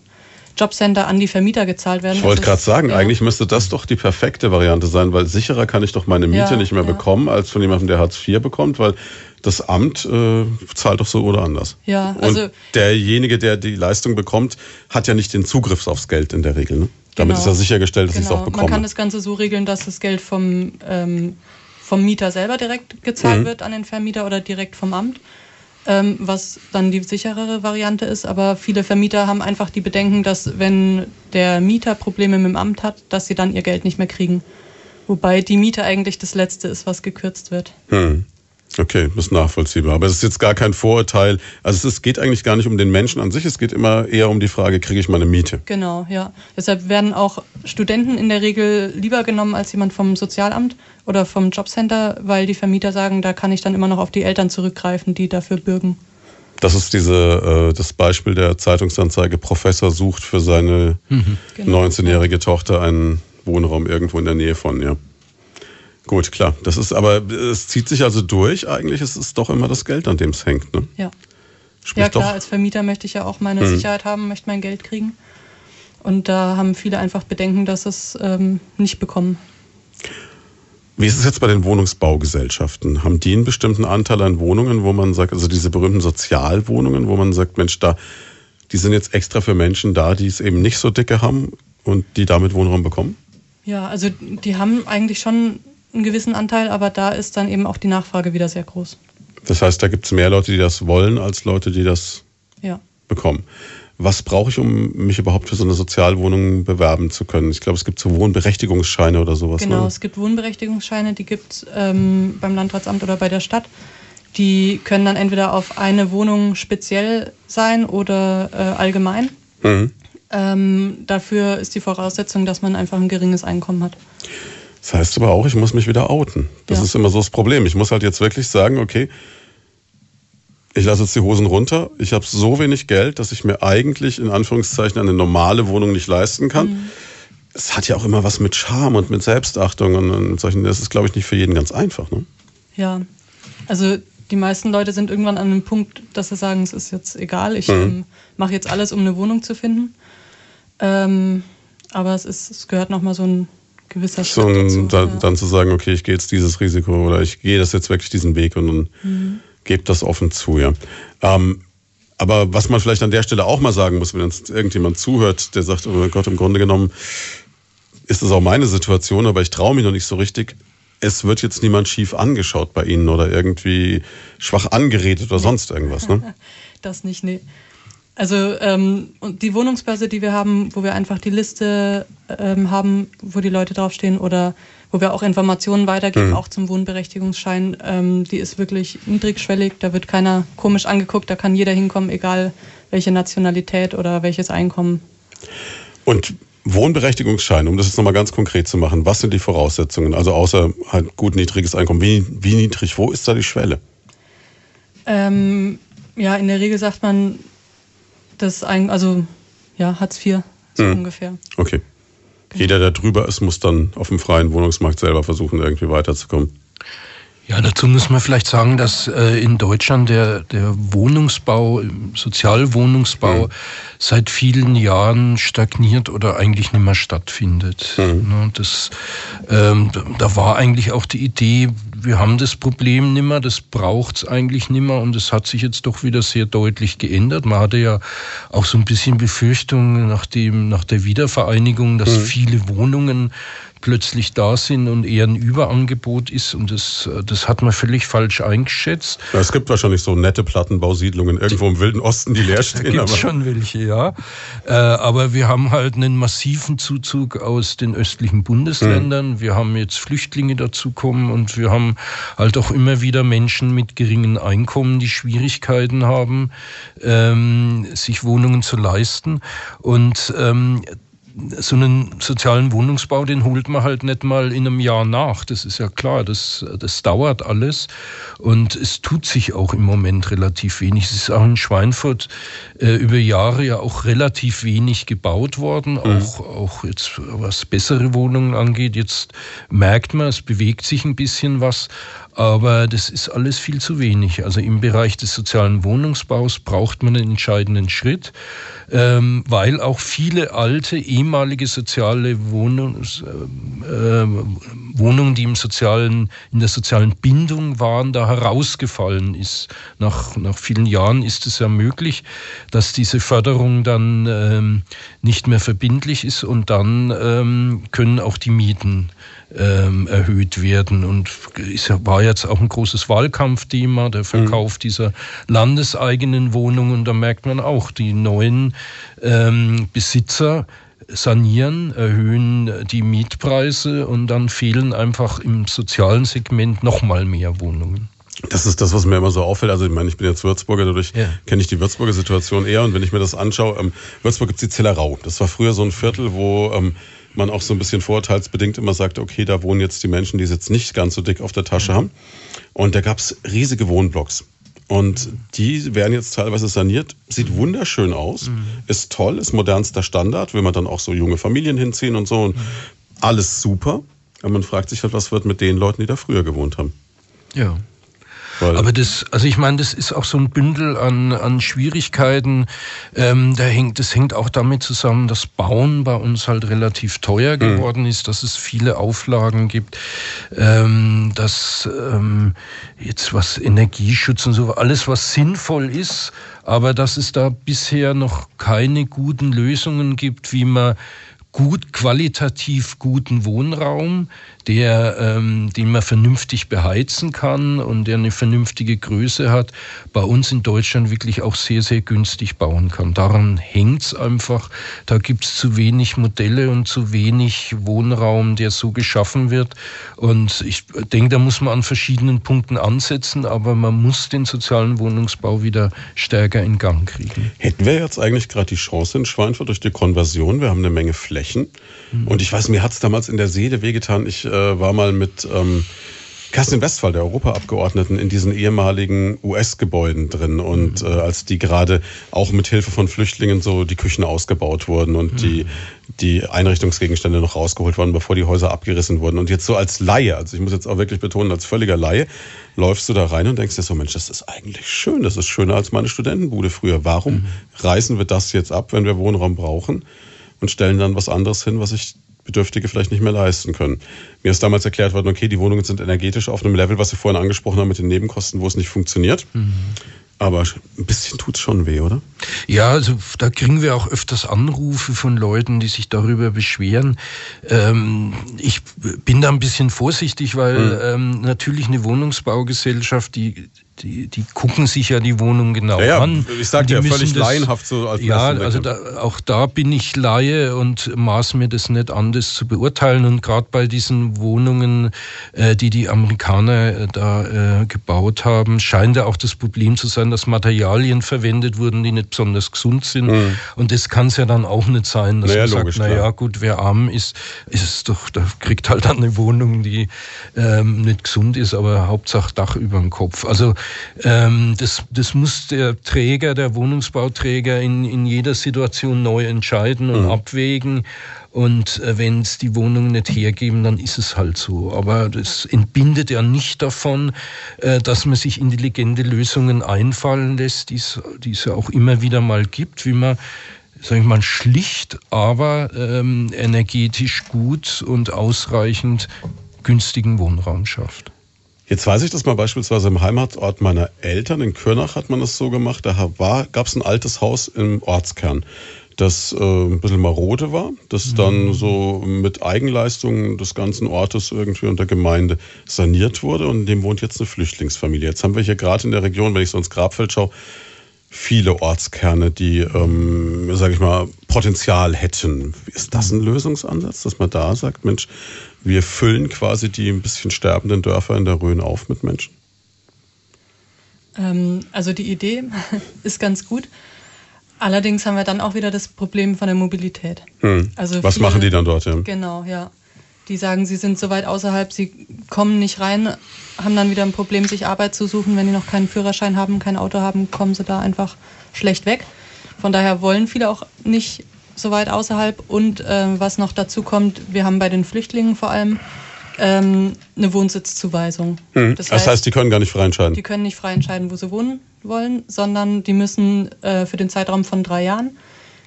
Speaker 2: Jobcenter an die Vermieter gezahlt werden.
Speaker 1: Ich wollte gerade sagen, ja. eigentlich müsste das doch die perfekte Variante sein, weil sicherer kann ich doch meine Miete ja, nicht mehr ja. bekommen, als von jemandem, der Hartz IV bekommt, weil das Amt äh, zahlt doch so oder anders.
Speaker 2: Ja, also
Speaker 1: Und derjenige, der die Leistung bekommt, hat ja nicht den Zugriff aufs Geld in der Regel. Ne? Damit genau. ist ja sichergestellt, dass genau. ich es auch bekomme.
Speaker 2: Man kann das Ganze so regeln, dass das Geld vom, ähm, vom Mieter selber direkt gezahlt mhm. wird an den Vermieter oder direkt vom Amt ähm, was dann die sicherere Variante ist. Aber viele Vermieter haben einfach die Bedenken, dass wenn der Mieter Probleme mit dem Amt hat, dass sie dann ihr Geld nicht mehr kriegen. Wobei die Miete eigentlich das Letzte ist, was gekürzt wird.
Speaker 1: Hm. Okay, das ist nachvollziehbar. Aber es ist jetzt gar kein Vorurteil. Also es geht eigentlich gar nicht um den Menschen an sich, es geht immer eher um die Frage, kriege ich meine Miete?
Speaker 2: Genau, ja. Deshalb werden auch Studenten in der Regel lieber genommen als jemand vom Sozialamt oder vom Jobcenter, weil die Vermieter sagen, da kann ich dann immer noch auf die Eltern zurückgreifen, die dafür bürgen.
Speaker 1: Das ist diese, äh, das Beispiel der Zeitungsanzeige, Professor sucht für seine mhm. 19-jährige genau. Tochter einen Wohnraum irgendwo in der Nähe von, ja. Gut, klar. Das ist aber, es zieht sich also durch. Eigentlich ist es doch immer das Geld, an dem es hängt. Ne?
Speaker 2: Ja. Sprich ja, klar, doch. als Vermieter möchte ich ja auch meine mhm. Sicherheit haben, möchte mein Geld kriegen. Und da haben viele einfach Bedenken, dass es ähm, nicht bekommen.
Speaker 1: Wie ist es jetzt bei den Wohnungsbaugesellschaften? Haben die einen bestimmten Anteil an Wohnungen, wo man sagt, also diese berühmten Sozialwohnungen, wo man sagt, Mensch, da, die sind jetzt extra für Menschen da, die es eben nicht so dicke haben und die damit Wohnraum bekommen?
Speaker 2: Ja, also die haben eigentlich schon einen gewissen Anteil, aber da ist dann eben auch die Nachfrage wieder sehr groß.
Speaker 1: Das heißt, da gibt es mehr Leute, die das wollen, als Leute, die das
Speaker 2: ja.
Speaker 1: bekommen. Was brauche ich, um mich überhaupt für so eine Sozialwohnung bewerben zu können? Ich glaube, es gibt so Wohnberechtigungsscheine oder sowas.
Speaker 2: Genau,
Speaker 1: ne?
Speaker 2: es gibt Wohnberechtigungsscheine, die gibt es ähm, beim Landratsamt oder bei der Stadt. Die können dann entweder auf eine Wohnung speziell sein oder äh, allgemein. Mhm. Ähm, dafür ist die Voraussetzung, dass man einfach ein geringes Einkommen hat.
Speaker 1: Das heißt aber auch, ich muss mich wieder outen. Das ja. ist immer so das Problem. Ich muss halt jetzt wirklich sagen, okay, ich lasse jetzt die Hosen runter. Ich habe so wenig Geld, dass ich mir eigentlich in Anführungszeichen eine normale Wohnung nicht leisten kann. Mhm. Es hat ja auch immer was mit Charme und mit Selbstachtung und, und solchen. Das ist, glaube ich, nicht für jeden ganz einfach. Ne?
Speaker 2: Ja, also die meisten Leute sind irgendwann an einem Punkt, dass sie sagen, es ist jetzt egal, ich mhm. ähm, mache jetzt alles, um eine Wohnung zu finden. Ähm, aber es, ist, es gehört nochmal so ein gewisser
Speaker 1: Schritt dazu, da, ja. Dann zu sagen, okay, ich gehe jetzt dieses Risiko oder ich gehe das jetzt wirklich diesen Weg und dann mhm gebt das offen zu, ja. Ähm, aber was man vielleicht an der Stelle auch mal sagen muss, wenn uns irgendjemand zuhört, der sagt, oh Gott, im Grunde genommen ist das auch meine Situation, aber ich traue mich noch nicht so richtig. Es wird jetzt niemand schief angeschaut bei Ihnen oder irgendwie schwach angeredet oder sonst irgendwas, ne?
Speaker 2: Das nicht, nee. Also ähm, die Wohnungsbörse, die wir haben, wo wir einfach die Liste ähm, haben, wo die Leute draufstehen oder wo wir auch Informationen weitergeben, mhm. auch zum Wohnberechtigungsschein, ähm, die ist wirklich niedrigschwellig. Da wird keiner komisch angeguckt, da kann jeder hinkommen, egal welche Nationalität oder welches Einkommen.
Speaker 1: Und Wohnberechtigungsschein, um das jetzt nochmal ganz konkret zu machen, was sind die Voraussetzungen? Also außer halt gut niedriges Einkommen, wie, wie niedrig, wo ist da die Schwelle?
Speaker 2: Ähm, ja, in der Regel sagt man, das ein, also ja, Hartz IV so hm. ungefähr.
Speaker 1: Okay. Genau. Jeder, der drüber ist, muss dann auf dem freien Wohnungsmarkt selber versuchen, irgendwie weiterzukommen.
Speaker 3: Ja, dazu muss man vielleicht sagen, dass äh, in Deutschland der, der Wohnungsbau, Sozialwohnungsbau mhm. seit vielen Jahren stagniert oder eigentlich nicht mehr stattfindet. Mhm. Ne, das, ähm, da war eigentlich auch die Idee, wir haben das Problem nimmer, das braucht's eigentlich nimmer und es hat sich jetzt doch wieder sehr deutlich geändert. Man hatte ja auch so ein bisschen Befürchtung nach, dem, nach der Wiedervereinigung, dass mhm. viele Wohnungen plötzlich da sind und eher ein Überangebot ist. Und das, das hat man völlig falsch eingeschätzt.
Speaker 1: Ja, es gibt wahrscheinlich so nette Plattenbausiedlungen irgendwo im Wilden Osten, die leer stehen.
Speaker 3: Da gibt schon welche, ja. Äh, aber wir haben halt einen massiven Zuzug aus den östlichen Bundesländern. Mhm. Wir haben jetzt Flüchtlinge dazukommen und wir haben halt auch immer wieder Menschen mit geringen Einkommen, die Schwierigkeiten haben, ähm, sich Wohnungen zu leisten. Und ähm, so einen sozialen Wohnungsbau, den holt man halt nicht mal in einem Jahr nach. Das ist ja klar, das, das dauert alles. Und es tut sich auch im Moment relativ wenig. Es ist auch in Schweinfurt äh, über Jahre ja auch relativ wenig gebaut worden, mhm. auch, auch jetzt was bessere Wohnungen angeht. Jetzt merkt man, es bewegt sich ein bisschen was. Aber das ist alles viel zu wenig. Also im Bereich des sozialen Wohnungsbaus braucht man einen entscheidenden Schritt, ähm, weil auch viele alte ehemalige soziale Wohnungs, äh, Wohnungen, die im sozialen, in der sozialen Bindung waren, da herausgefallen ist. Nach, nach vielen Jahren ist es ja möglich, dass diese Förderung dann ähm, nicht mehr verbindlich ist und dann ähm, können auch die Mieten ähm, erhöht werden. Und es war jetzt auch ein großes Wahlkampfthema, der Verkauf mhm. dieser landeseigenen Wohnungen. Und da merkt man auch, die neuen ähm, Besitzer sanieren, erhöhen die Mietpreise und dann fehlen einfach im sozialen Segment nochmal mehr Wohnungen.
Speaker 1: Das ist das, was mir immer so auffällt. Also ich meine, ich bin jetzt Würzburger, dadurch ja. kenne ich die Würzburger Situation eher. Und wenn ich mir das anschaue, ähm, Würzburg gibt es die Zellerau. Das war früher so ein Viertel, wo ähm, man auch so ein bisschen vorurteilsbedingt immer sagt, okay, da wohnen jetzt die Menschen, die es jetzt nicht ganz so dick auf der Tasche haben. Und da gab es riesige Wohnblocks. Und die werden jetzt teilweise saniert. Sieht wunderschön aus, mhm. ist toll, ist modernster Standard, will man dann auch so junge Familien hinziehen und so. Und mhm. alles super. Aber man fragt sich halt, was wird mit den Leuten, die da früher gewohnt haben.
Speaker 3: Ja. Aber das, also ich meine, das ist auch so ein Bündel an, an Schwierigkeiten. Ähm, da hängt, das hängt auch damit zusammen, dass Bauen bei uns halt relativ teuer mhm. geworden mhm. ist, dass es viele Auflagen gibt, ähm, dass ähm, jetzt was Energieschutz und so, alles was sinnvoll ist, aber dass es da bisher noch keine guten Lösungen gibt, wie man gut qualitativ guten Wohnraum der, ähm, den man vernünftig beheizen kann und der eine vernünftige Größe hat, bei uns in Deutschland wirklich auch sehr, sehr günstig bauen kann. Daran hängt's einfach. Da gibt's zu wenig Modelle und zu wenig Wohnraum, der so geschaffen wird. Und ich denke, da muss man an verschiedenen Punkten ansetzen, aber man muss den sozialen Wohnungsbau wieder stärker in Gang kriegen.
Speaker 1: Hätten wir jetzt eigentlich gerade die Chance in Schweinfurt durch die Konversion? Wir haben eine Menge Flächen. Mhm. Und ich weiß, mir hat's damals in der Seele wehgetan. Ich äh, war mal mit ähm, Kerstin Westphal, der Europaabgeordneten, in diesen ehemaligen US-Gebäuden drin. Und mhm. äh, als die gerade auch mit Hilfe von Flüchtlingen so die Küchen ausgebaut wurden und mhm. die, die Einrichtungsgegenstände noch rausgeholt wurden, bevor die Häuser abgerissen wurden. Und jetzt so als Laie, also ich muss jetzt auch wirklich betonen, als völliger Laie, läufst du da rein und denkst dir so, Mensch, das ist eigentlich schön. Das ist schöner als meine Studentenbude früher. Warum mhm. reißen wir das jetzt ab, wenn wir Wohnraum brauchen? Und stellen dann was anderes hin, was ich Bedürftige vielleicht nicht mehr leisten können. Mir ist damals erklärt worden, okay, die Wohnungen sind energetisch auf einem Level, was Sie vorhin angesprochen haben mit den Nebenkosten, wo es nicht funktioniert. Mhm. Aber ein bisschen tut es schon weh, oder?
Speaker 3: Ja, also da kriegen wir auch öfters Anrufe von Leuten, die sich darüber beschweren. Ähm, ich bin da ein bisschen vorsichtig, weil mhm. ähm, natürlich eine Wohnungsbaugesellschaft, die die, die gucken sich ja die Wohnung genau ja, ja, an.
Speaker 1: Ich sagte ja völlig das, laienhaft so
Speaker 3: als Ja, also da, auch da bin ich Laie und maß mir das nicht an, das zu beurteilen. Und gerade bei diesen Wohnungen, äh, die die Amerikaner äh, da äh, gebaut haben, scheint ja auch das Problem zu sein, dass Materialien verwendet wurden, die nicht besonders gesund sind. Mhm. Und das kann es ja dann auch nicht sein, dass naja, man sagt, naja gut, wer arm ist, ist es doch, da kriegt halt dann eine Wohnung, die ähm, nicht gesund ist, aber Hauptsache Dach über dem Kopf. Also das, das muss der Träger, der Wohnungsbauträger in, in jeder Situation neu entscheiden und mhm. abwägen. Und äh, wenn es die Wohnungen nicht hergeben, dann ist es halt so. Aber das entbindet ja nicht davon, äh, dass man sich intelligente Lösungen einfallen lässt, die es ja auch immer wieder mal gibt, wie man sage ich mal, schlicht, aber ähm, energetisch gut und ausreichend günstigen Wohnraum schafft.
Speaker 1: Jetzt weiß ich, dass man beispielsweise im Heimatort meiner Eltern, in Kürnach hat man das so gemacht, da gab es ein altes Haus im Ortskern, das äh, ein bisschen marode war, das mhm. dann so mit Eigenleistungen des ganzen Ortes irgendwie unter Gemeinde saniert wurde und in dem wohnt jetzt eine Flüchtlingsfamilie. Jetzt haben wir hier gerade in der Region, wenn ich so ins Grabfeld schaue, viele Ortskerne, die, ähm, sage ich mal, Potenzial hätten. Ist das ein Lösungsansatz, dass man da sagt, Mensch, wir füllen quasi die ein bisschen sterbenden Dörfer in der Rhön auf mit Menschen?
Speaker 2: Ähm, also die Idee ist ganz gut. Allerdings haben wir dann auch wieder das Problem von der Mobilität.
Speaker 1: Hm. Also Was viele, machen die dann dort? Ja?
Speaker 2: Genau, ja. Die sagen, sie sind so weit außerhalb, sie kommen nicht rein, haben dann wieder ein Problem, sich Arbeit zu suchen. Wenn die noch keinen Führerschein haben, kein Auto haben, kommen sie da einfach schlecht weg. Von daher wollen viele auch nicht so weit außerhalb. Und äh, was noch dazu kommt, wir haben bei den Flüchtlingen vor allem ähm, eine Wohnsitzzuweisung.
Speaker 1: Mhm. Das, heißt, das, heißt, die können gar nicht frei entscheiden?
Speaker 2: Die können nicht frei entscheiden, wo sie wohnen wollen, sondern die müssen äh, für den Zeitraum von drei Jahren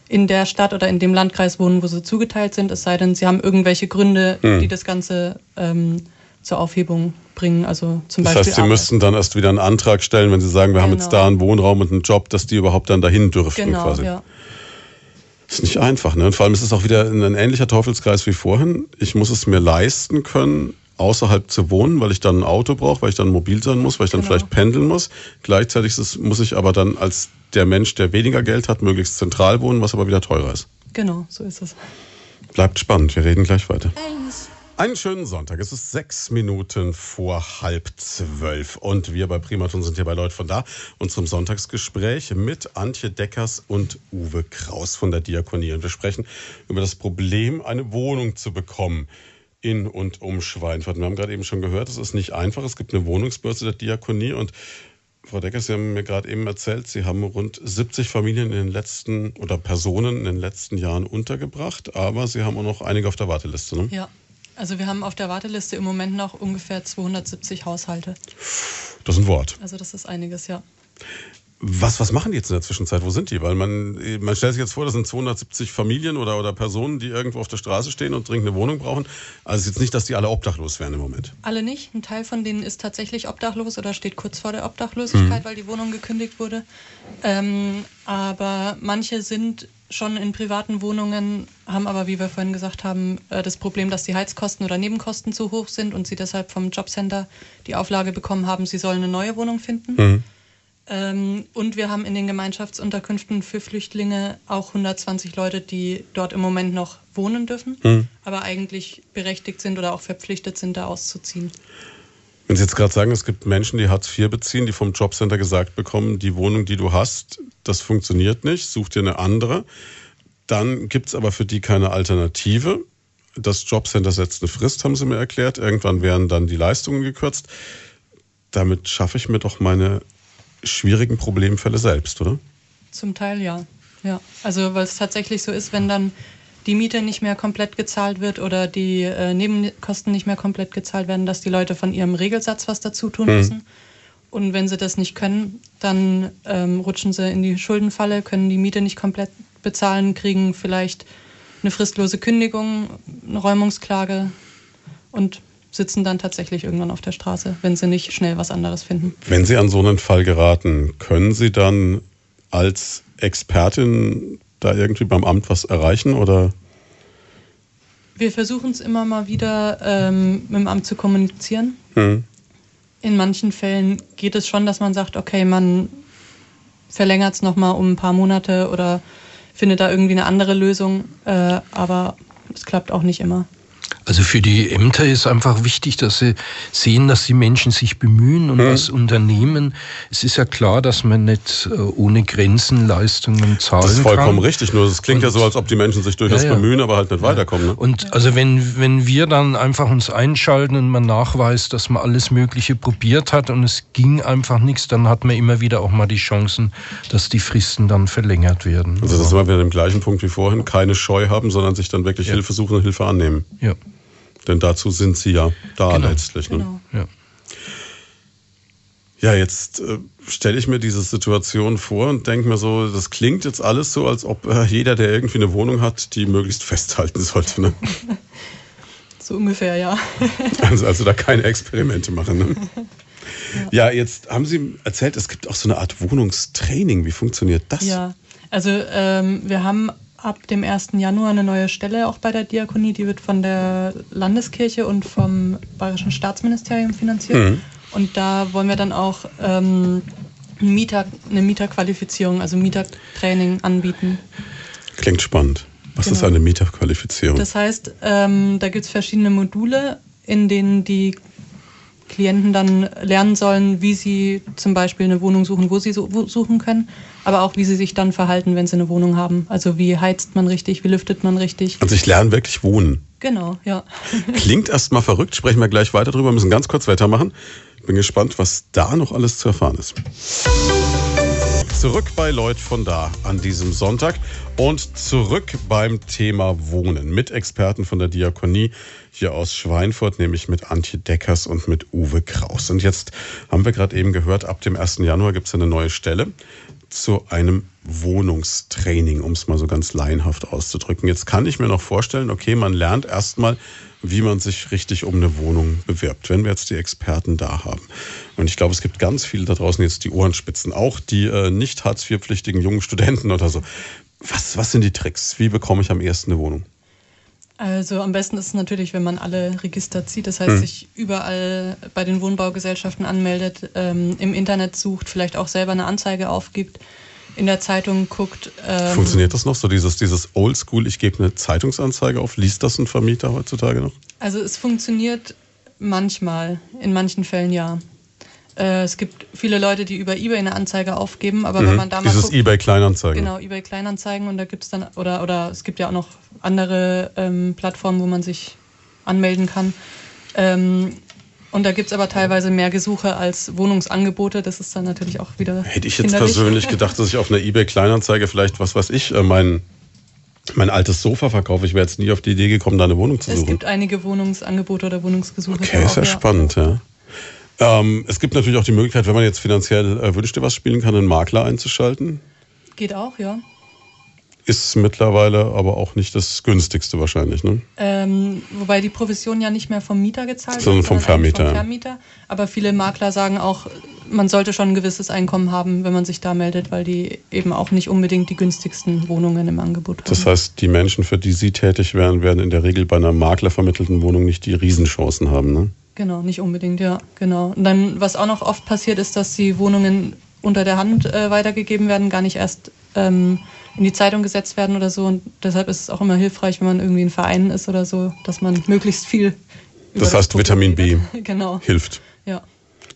Speaker 2: in der Stadt oder in dem Landkreis wohnen, wo sie zugeteilt sind, es sei denn, sie haben irgendwelche Gründe, mhm. die das Ganze ähm, zur Aufhebung bringen. Also zum
Speaker 1: das
Speaker 2: Beispiel
Speaker 1: heißt, Sie müssten dann erst wieder einen Antrag stellen, wenn Sie sagen, wir genau. haben jetzt genau. da einen Wohnraum und einen Job, dass die überhaupt dann dahin dürften
Speaker 2: genau, quasi. Ja.
Speaker 1: Ist nicht einfach, ne? Und vor allem ist es auch wieder ein ähnlicher Teufelskreis wie vorhin. Ich muss es mir leisten können, außerhalb zu wohnen, weil ich dann ein Auto brauche, weil ich dann mobil sein muss, weil ich dann genau. vielleicht pendeln muss. Gleichzeitig muss ich aber dann als der Mensch, der weniger Geld hat, möglichst zentral wohnen, was aber wieder teurer ist.
Speaker 2: Genau, so ist es.
Speaker 1: Bleibt spannend, wir reden gleich weiter. Einen schönen Sonntag. Es ist sechs Minuten vor halb zwölf. Und wir bei Primaton sind hier bei Leut von da, unserem Sonntagsgespräch mit Antje Deckers und Uwe Kraus von der Diakonie. Und wir sprechen über das Problem, eine Wohnung zu bekommen in und um Schweinfurt. Wir haben gerade eben schon gehört, es ist nicht einfach. Es gibt eine Wohnungsbörse der Diakonie und Frau Deckers, Sie haben mir gerade eben erzählt, Sie haben rund 70 Familien in den letzten oder Personen in den letzten Jahren untergebracht, aber Sie haben auch noch einige auf der Warteliste. Ne?
Speaker 2: Ja, Also wir haben auf der Warteliste im Moment noch ungefähr 270 Haushalte.
Speaker 1: Das ist ein Wort.
Speaker 2: Also das ist einiges, ja.
Speaker 1: Was, was machen die jetzt in der Zwischenzeit? Wo sind die? Weil man, man stellt sich jetzt vor, das sind 270 Familien oder, oder Personen, die irgendwo auf der Straße stehen und dringend eine Wohnung brauchen. Also es ist jetzt nicht, dass die alle obdachlos wären im Moment.
Speaker 2: Alle nicht. Ein Teil von denen ist tatsächlich obdachlos oder steht kurz vor der Obdachlosigkeit, mhm. weil die Wohnung gekündigt wurde. Ähm, aber manche sind schon in privaten Wohnungen, haben aber, wie wir vorhin gesagt haben, äh, das Problem, dass die Heizkosten oder Nebenkosten zu hoch sind und sie deshalb vom Jobcenter die Auflage bekommen haben, sie sollen eine neue Wohnung finden. Mhm. Ähm, und wir haben in den Gemeinschaftsunterkünften für Flüchtlinge auch 120 Leute, die dort im Moment noch wohnen dürfen, mhm. aber eigentlich berechtigt sind oder auch verpflichtet sind, da auszuziehen.
Speaker 1: Wenn Sie jetzt gerade sagen, es gibt Menschen, die Hartz IV beziehen, die vom Jobcenter gesagt bekommen, die Wohnung, die du hast, das funktioniert nicht, such dir eine andere. Dann gibt es aber für die keine Alternative. Das Jobcenter setzt eine Frist, haben sie mir erklärt. Irgendwann werden dann die Leistungen gekürzt. Damit schaffe ich mir doch meine schwierigen Problemfälle selbst, oder?
Speaker 2: Zum Teil ja. Ja, also weil es tatsächlich so ist, wenn dann die Miete nicht mehr komplett gezahlt wird oder die äh, Nebenkosten nicht mehr komplett gezahlt werden, dass die Leute von ihrem Regelsatz was dazu tun mhm. müssen. Und wenn sie das nicht können, dann ähm, rutschen sie in die Schuldenfalle, können die Miete nicht komplett bezahlen, kriegen vielleicht eine fristlose Kündigung, eine Räumungsklage und sitzen dann tatsächlich irgendwann auf der Straße, wenn sie nicht schnell was anderes finden.
Speaker 1: Wenn Sie an so einen Fall geraten, können Sie dann als Expertin da irgendwie beim Amt was erreichen oder?
Speaker 2: Wir versuchen es immer mal wieder ähm, mit dem Amt zu kommunizieren. Hm. In manchen Fällen geht es schon, dass man sagt, okay, man verlängert es nochmal um ein paar Monate oder findet da irgendwie eine andere Lösung, äh, aber es klappt auch nicht immer.
Speaker 3: Also für die Ämter ist einfach wichtig, dass sie sehen, dass die Menschen sich bemühen und mhm. was unternehmen. Es ist ja klar, dass man nicht äh, ohne Grenzen Leistungen zahlen kann. Das ist
Speaker 1: vollkommen
Speaker 3: kann.
Speaker 1: richtig. Nur es klingt und, ja so, als ob die Menschen sich durchaus ja, ja. bemühen, aber halt nicht weiterkommen. Ne?
Speaker 3: Und also wenn, wenn wir dann einfach uns einschalten und man nachweist, dass man alles Mögliche probiert hat und es ging einfach nichts, dann hat man immer wieder auch mal die Chancen, dass die Fristen dann verlängert werden.
Speaker 1: Also das sind wir wieder im gleichen Punkt wie vorhin. Keine Scheu haben, sondern sich dann wirklich Hilfe suchen und Hilfe annehmen.
Speaker 3: Ja.
Speaker 1: Denn dazu sind sie ja da genau. letztlich. Ne? Genau. Ja. ja, jetzt äh, stelle ich mir diese Situation vor und denke mir so, das klingt jetzt alles so, als ob äh, jeder, der irgendwie eine Wohnung hat, die möglichst festhalten sollte. Ne?
Speaker 2: so ungefähr, ja.
Speaker 1: also, also da keine Experimente machen. Ne? Ja. ja, jetzt haben Sie erzählt, es gibt auch so eine Art Wohnungstraining. Wie funktioniert das?
Speaker 2: Ja, also ähm, wir haben ab dem 1. Januar eine neue Stelle auch bei der Diakonie. Die wird von der Landeskirche und vom Bayerischen Staatsministerium finanziert. Mhm. Und da wollen wir dann auch ähm, Mieter, eine Mieterqualifizierung, also Mietertraining anbieten.
Speaker 1: Klingt spannend. Was genau. ist eine Mieterqualifizierung?
Speaker 2: Das heißt, ähm, da gibt es verschiedene Module, in denen die Klienten dann lernen sollen, wie sie zum Beispiel eine Wohnung suchen, wo sie so, suchen können, aber auch wie sie sich dann verhalten, wenn sie eine Wohnung haben. Also wie heizt man richtig, wie lüftet man richtig.
Speaker 1: Also ich lerne wirklich wohnen.
Speaker 2: Genau, ja.
Speaker 1: Klingt erstmal verrückt, sprechen wir gleich weiter drüber, müssen ganz kurz weitermachen. Bin gespannt, was da noch alles zu erfahren ist. Zurück bei Leut von da an diesem Sonntag und zurück beim Thema Wohnen mit Experten von der Diakonie hier aus Schweinfurt, nämlich mit Antje Deckers und mit Uwe Kraus. Und jetzt haben wir gerade eben gehört, ab dem 1. Januar gibt es eine neue Stelle zu einem Wohnungstraining, um es mal so ganz laienhaft auszudrücken. Jetzt kann ich mir noch vorstellen, okay, man lernt erstmal, wie man sich richtig um eine Wohnung bewirbt, wenn wir jetzt die Experten da haben. Und ich glaube, es gibt ganz viele da draußen jetzt die Ohrenspitzen, auch die äh, nicht Hartz-IV-pflichtigen jungen Studenten oder so. Was, was sind die Tricks? Wie bekomme ich am ersten eine Wohnung?
Speaker 2: Also am besten ist es natürlich, wenn man alle Register zieht, das heißt, hm. sich überall bei den Wohnbaugesellschaften anmeldet, ähm, im Internet sucht, vielleicht auch selber eine Anzeige aufgibt, in der Zeitung guckt.
Speaker 1: Ähm, Funktioniert das noch so, dieses, dieses Oldschool, ich gebe eine Zeitungsanzeige auf? Liest das ein Vermieter heutzutage noch?
Speaker 2: Also es funktioniert manchmal, in manchen Fällen ja. Äh, es gibt viele Leute, die über eBay eine Anzeige aufgeben, aber mhm. wenn man da
Speaker 1: mal Dieses guckt, eBay Kleinanzeigen.
Speaker 2: Genau, eBay Kleinanzeigen und da gibt es dann oder oder es gibt ja auch noch andere ähm, Plattformen, wo man sich anmelden kann. Ähm, und da gibt es aber teilweise mehr Gesuche als Wohnungsangebote. Das ist dann natürlich auch wieder.
Speaker 1: Hätte ich jetzt kinderlich. persönlich gedacht, dass ich auf einer eBay Kleinanzeige vielleicht, was weiß ich, äh, mein Mein altes Sofa verkaufe ich, wäre jetzt nie auf die Idee gekommen, da eine Wohnung zu suchen.
Speaker 2: Es gibt einige Wohnungsangebote oder Wohnungsgesuche.
Speaker 1: Okay, ist ja, spannend, ja. Ähm, es gibt natürlich auch die Möglichkeit, wenn man jetzt finanziell äh, wünschte, was spielen kann, einen Makler einzuschalten.
Speaker 2: Geht auch, ja.
Speaker 1: Ist mittlerweile aber auch nicht das günstigste wahrscheinlich, ne?
Speaker 2: Ähm, wobei die Provision ja nicht mehr vom Mieter gezahlt
Speaker 1: Sondern
Speaker 2: wird,
Speaker 1: vom Vermieter.
Speaker 2: Vom Vermieter. Aber viele Makler sagen auch, man sollte schon ein gewisses Einkommen haben, wenn man sich da meldet, weil die eben auch nicht unbedingt die günstigsten Wohnungen im Angebot haben.
Speaker 1: Das heißt, die Menschen, für die Sie tätig wären, werden in der Regel bei einer maklervermittelten Wohnung nicht die Riesenchancen haben, ne?
Speaker 2: Genau, nicht unbedingt, ja, genau. Und dann, was auch noch oft passiert, ist, dass die Wohnungen unter der Hand äh, weitergegeben werden, gar nicht erst ähm, in die Zeitung gesetzt werden oder so. Und deshalb ist es auch immer hilfreich, wenn man irgendwie ein Verein ist oder so, dass man möglichst viel.
Speaker 1: Das heißt, das Vitamin B
Speaker 2: genau.
Speaker 1: hilft.
Speaker 2: Ja.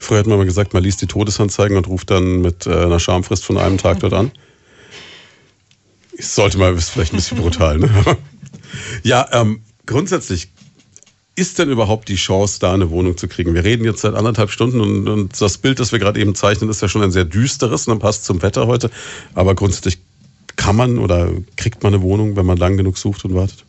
Speaker 1: Früher hat man mal gesagt, man liest die Todesanzeigen und ruft dann mit äh, einer Schamfrist von einem Tag dort an. Ich sollte mal, ist vielleicht ein bisschen brutal, ne? ja, ähm, grundsätzlich ist denn überhaupt die Chance, da eine Wohnung zu kriegen? Wir reden jetzt seit anderthalb Stunden und, und das Bild, das wir gerade eben zeichnen, ist ja schon ein sehr düsteres und dann passt zum Wetter heute. Aber grundsätzlich kann man oder kriegt man eine Wohnung, wenn man lang genug sucht und wartet?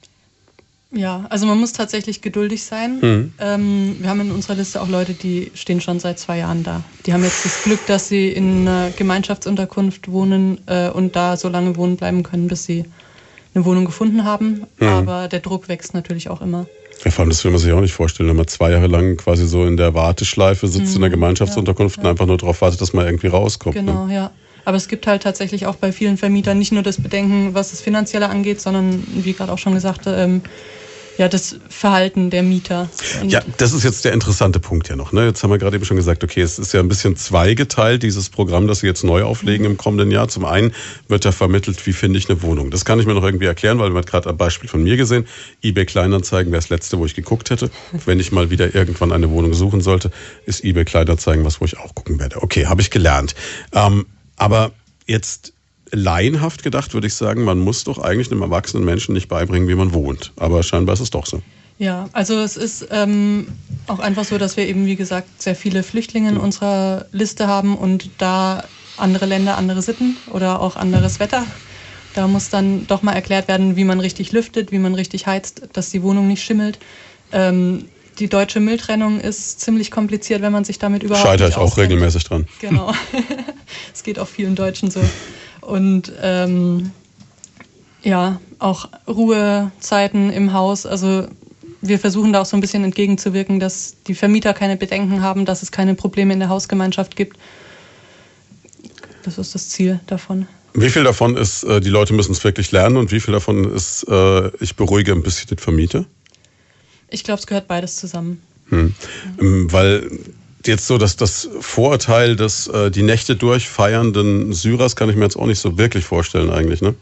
Speaker 2: Ja, also man muss tatsächlich geduldig sein. Mhm. Ähm, wir haben in unserer Liste auch Leute, die stehen schon seit zwei Jahren da. Die haben jetzt das Glück, dass sie in einer Gemeinschaftsunterkunft wohnen äh, und da so lange wohnen bleiben können, bis sie eine Wohnung gefunden haben. Mhm. Aber der Druck wächst natürlich auch immer.
Speaker 1: Ja, vor allem, das will man sich auch nicht vorstellen, wenn man zwei Jahre lang quasi so in der Warteschleife sitzt mhm, in der Gemeinschaftsunterkunft ja, ja. und einfach nur darauf wartet, dass man irgendwie rauskommt.
Speaker 2: Ne? Genau,
Speaker 1: ne?
Speaker 2: ja. Aber es gibt halt tatsächlich auch bei vielen Vermietern nicht nur das Bedenken, was das Finanzielle angeht, sondern, wie gerade auch schon gesagt, ähm, ja, das Verhalten der Mieter.
Speaker 1: Und ja, das ist jetzt der interessante Punkt ja noch. Ne? Jetzt haben wir gerade eben schon gesagt, okay, es ist ja ein bisschen zweigeteilt, dieses Programm, das Sie jetzt neu auflegen im kommenden Jahr. Zum einen wird ja vermittelt, wie finde ich eine Wohnung. Das kann ich mir noch irgendwie erklären, weil man gerade ein Beispiel von mir gesehen. eBay Kleinanzeigen wäre das letzte, wo ich geguckt hätte. Wenn ich mal wieder irgendwann eine Wohnung suchen sollte, ist eBay Kleinanzeigen was, wo ich auch gucken werde. Okay, habe ich gelernt. Ähm, aber jetzt laienhaft gedacht würde ich sagen, man muss doch eigentlich einem erwachsenen Menschen nicht beibringen, wie man wohnt. Aber scheinbar ist es doch so.
Speaker 2: Ja, also es ist ähm, auch einfach so, dass wir eben, wie gesagt, sehr viele Flüchtlinge in unserer Liste haben und da andere Länder, andere Sitten oder auch anderes Wetter. Da muss dann doch mal erklärt werden, wie man richtig lüftet, wie man richtig heizt, dass die Wohnung nicht schimmelt. Ähm, die deutsche Mülltrennung ist ziemlich kompliziert, wenn man sich damit überhaupt
Speaker 1: Scheitere ich auch regelmäßig dran.
Speaker 2: Genau. Es geht auch vielen Deutschen so. Und ähm, ja, auch Ruhezeiten im Haus. Also wir versuchen da auch so ein bisschen entgegenzuwirken, dass die Vermieter keine Bedenken haben, dass es keine Probleme in der Hausgemeinschaft gibt. Das ist das Ziel davon.
Speaker 1: Wie viel davon ist, äh, die Leute müssen es wirklich lernen und wie viel davon ist, äh, ich beruhige ein bisschen den Vermieter?
Speaker 2: Ich glaube, es gehört beides zusammen.
Speaker 1: Hm. Mhm. Weil jetzt so, dass das Vorurteil des äh, die Nächte durchfeiernden Syrers kann ich mir jetzt auch nicht so wirklich vorstellen eigentlich, ne?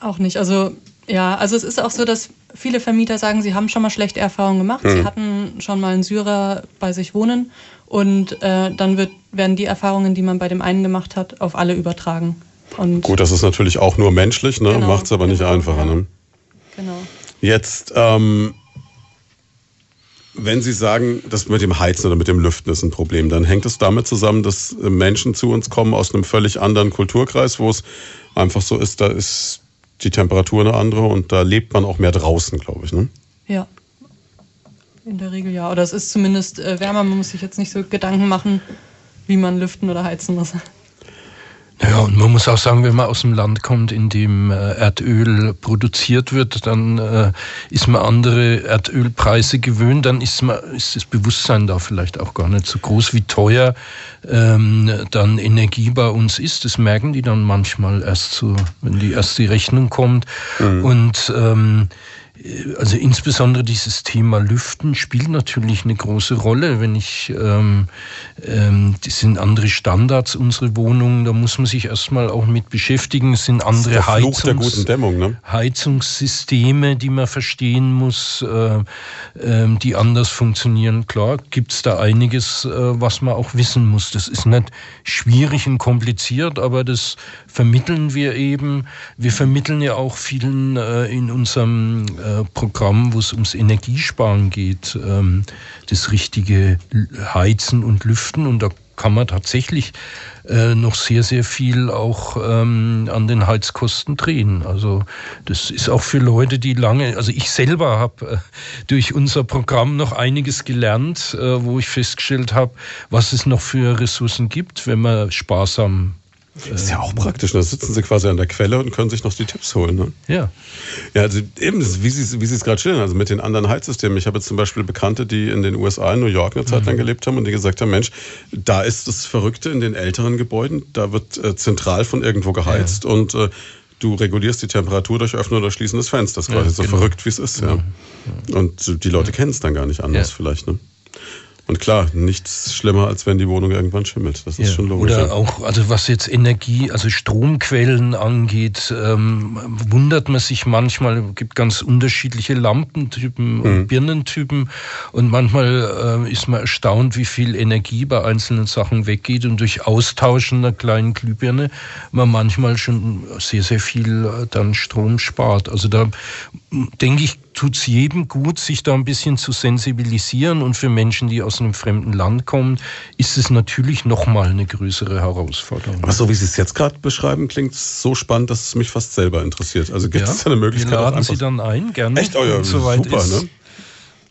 Speaker 2: Auch nicht. Also ja, also es ist auch so, dass viele Vermieter sagen, sie haben schon mal schlechte Erfahrungen gemacht. Hm. Sie hatten schon mal einen Syrer bei sich wohnen und äh, dann wird, werden die Erfahrungen, die man bei dem einen gemacht hat, auf alle übertragen. Und
Speaker 1: Gut, das ist natürlich auch nur menschlich, ne? Genau, macht es aber genau, nicht einfacher. Ja. Ne?
Speaker 2: Genau.
Speaker 1: Jetzt ähm, wenn Sie sagen, das mit dem Heizen oder mit dem Lüften ist ein Problem, dann hängt es damit zusammen, dass Menschen zu uns kommen aus einem völlig anderen Kulturkreis, wo es einfach so ist, da ist die Temperatur eine andere und da lebt man auch mehr draußen, glaube ich. Ne?
Speaker 2: Ja. In der Regel ja. Oder es ist zumindest äh, wärmer. Man muss sich jetzt nicht so Gedanken machen, wie man lüften oder heizen muss.
Speaker 3: Ja, und man muss auch sagen, wenn man aus dem Land kommt, in dem äh, Erdöl produziert wird, dann äh, ist man andere Erdölpreise gewöhnt, dann ist, man, ist das Bewusstsein da vielleicht auch gar nicht so groß, wie teuer ähm, dann Energie bei uns ist. Das merken die dann manchmal erst so, wenn die erste Rechnung kommt. Mhm. Und ähm, also insbesondere dieses Thema Lüften spielt natürlich eine große Rolle. Wenn ich, ähm, ähm, das sind andere Standards, unsere Wohnungen, da muss man sich erstmal auch mit beschäftigen. Es sind andere Heizungs
Speaker 1: Dämmung, ne?
Speaker 3: Heizungssysteme, die man verstehen muss, äh, äh, die anders funktionieren. Klar, gibt es da einiges, äh, was man auch wissen muss. Das ist nicht schwierig und kompliziert, aber das vermitteln wir eben. Wir vermitteln ja auch vielen äh, in unserem äh, Programm, wo es ums Energiesparen geht, ähm, das richtige Heizen und Lüften. Und da kann man tatsächlich äh, noch sehr, sehr viel auch ähm, an den Heizkosten drehen. Also das ist auch für Leute, die lange, also ich selber habe äh, durch unser Programm noch einiges gelernt, äh, wo ich festgestellt habe, was es noch für Ressourcen gibt, wenn man sparsam
Speaker 1: das ist ja auch praktisch. Da sitzen sie quasi an der Quelle und können sich noch die Tipps holen. Ne?
Speaker 3: Ja.
Speaker 1: Ja, also eben, wie Sie, wie es gerade schildern, also mit den anderen Heizsystemen. Ich habe jetzt zum Beispiel Bekannte, die in den USA, in New York eine Zeit lang mhm. gelebt haben und die gesagt haben, Mensch, da ist das Verrückte in den älteren Gebäuden, da wird äh, zentral von irgendwo geheizt ja. und äh, du regulierst die Temperatur durch Öffnen oder Schließen des Fensters quasi. Ja, so genau. verrückt, wie es ist. Ja. ja. Und die Leute kennen es dann gar nicht anders vielleicht. Ne? Und klar, nichts schlimmer, als wenn die Wohnung irgendwann schimmelt. Das ist ja, schon logisch.
Speaker 3: Oder auch, also was jetzt Energie, also Stromquellen angeht, ähm, wundert man sich manchmal, es gibt ganz unterschiedliche Lampentypen mhm. und Birnentypen und manchmal äh, ist man erstaunt, wie viel Energie bei einzelnen Sachen weggeht und durch Austauschen einer kleinen Glühbirne man manchmal schon sehr, sehr viel äh, dann Strom spart. Also da denke ich, tut es jedem gut, sich da ein bisschen zu sensibilisieren. Und für Menschen, die aus einem fremden Land kommen, ist es natürlich nochmal eine größere Herausforderung.
Speaker 1: Aber so wie Sie es jetzt gerade beschreiben, klingt es so spannend, dass es mich fast selber interessiert. Also gibt es ja, da eine Möglichkeit? Wir
Speaker 3: laden Sie dann ein, gerne.
Speaker 1: Echt? Oh ja, super, ist. ne?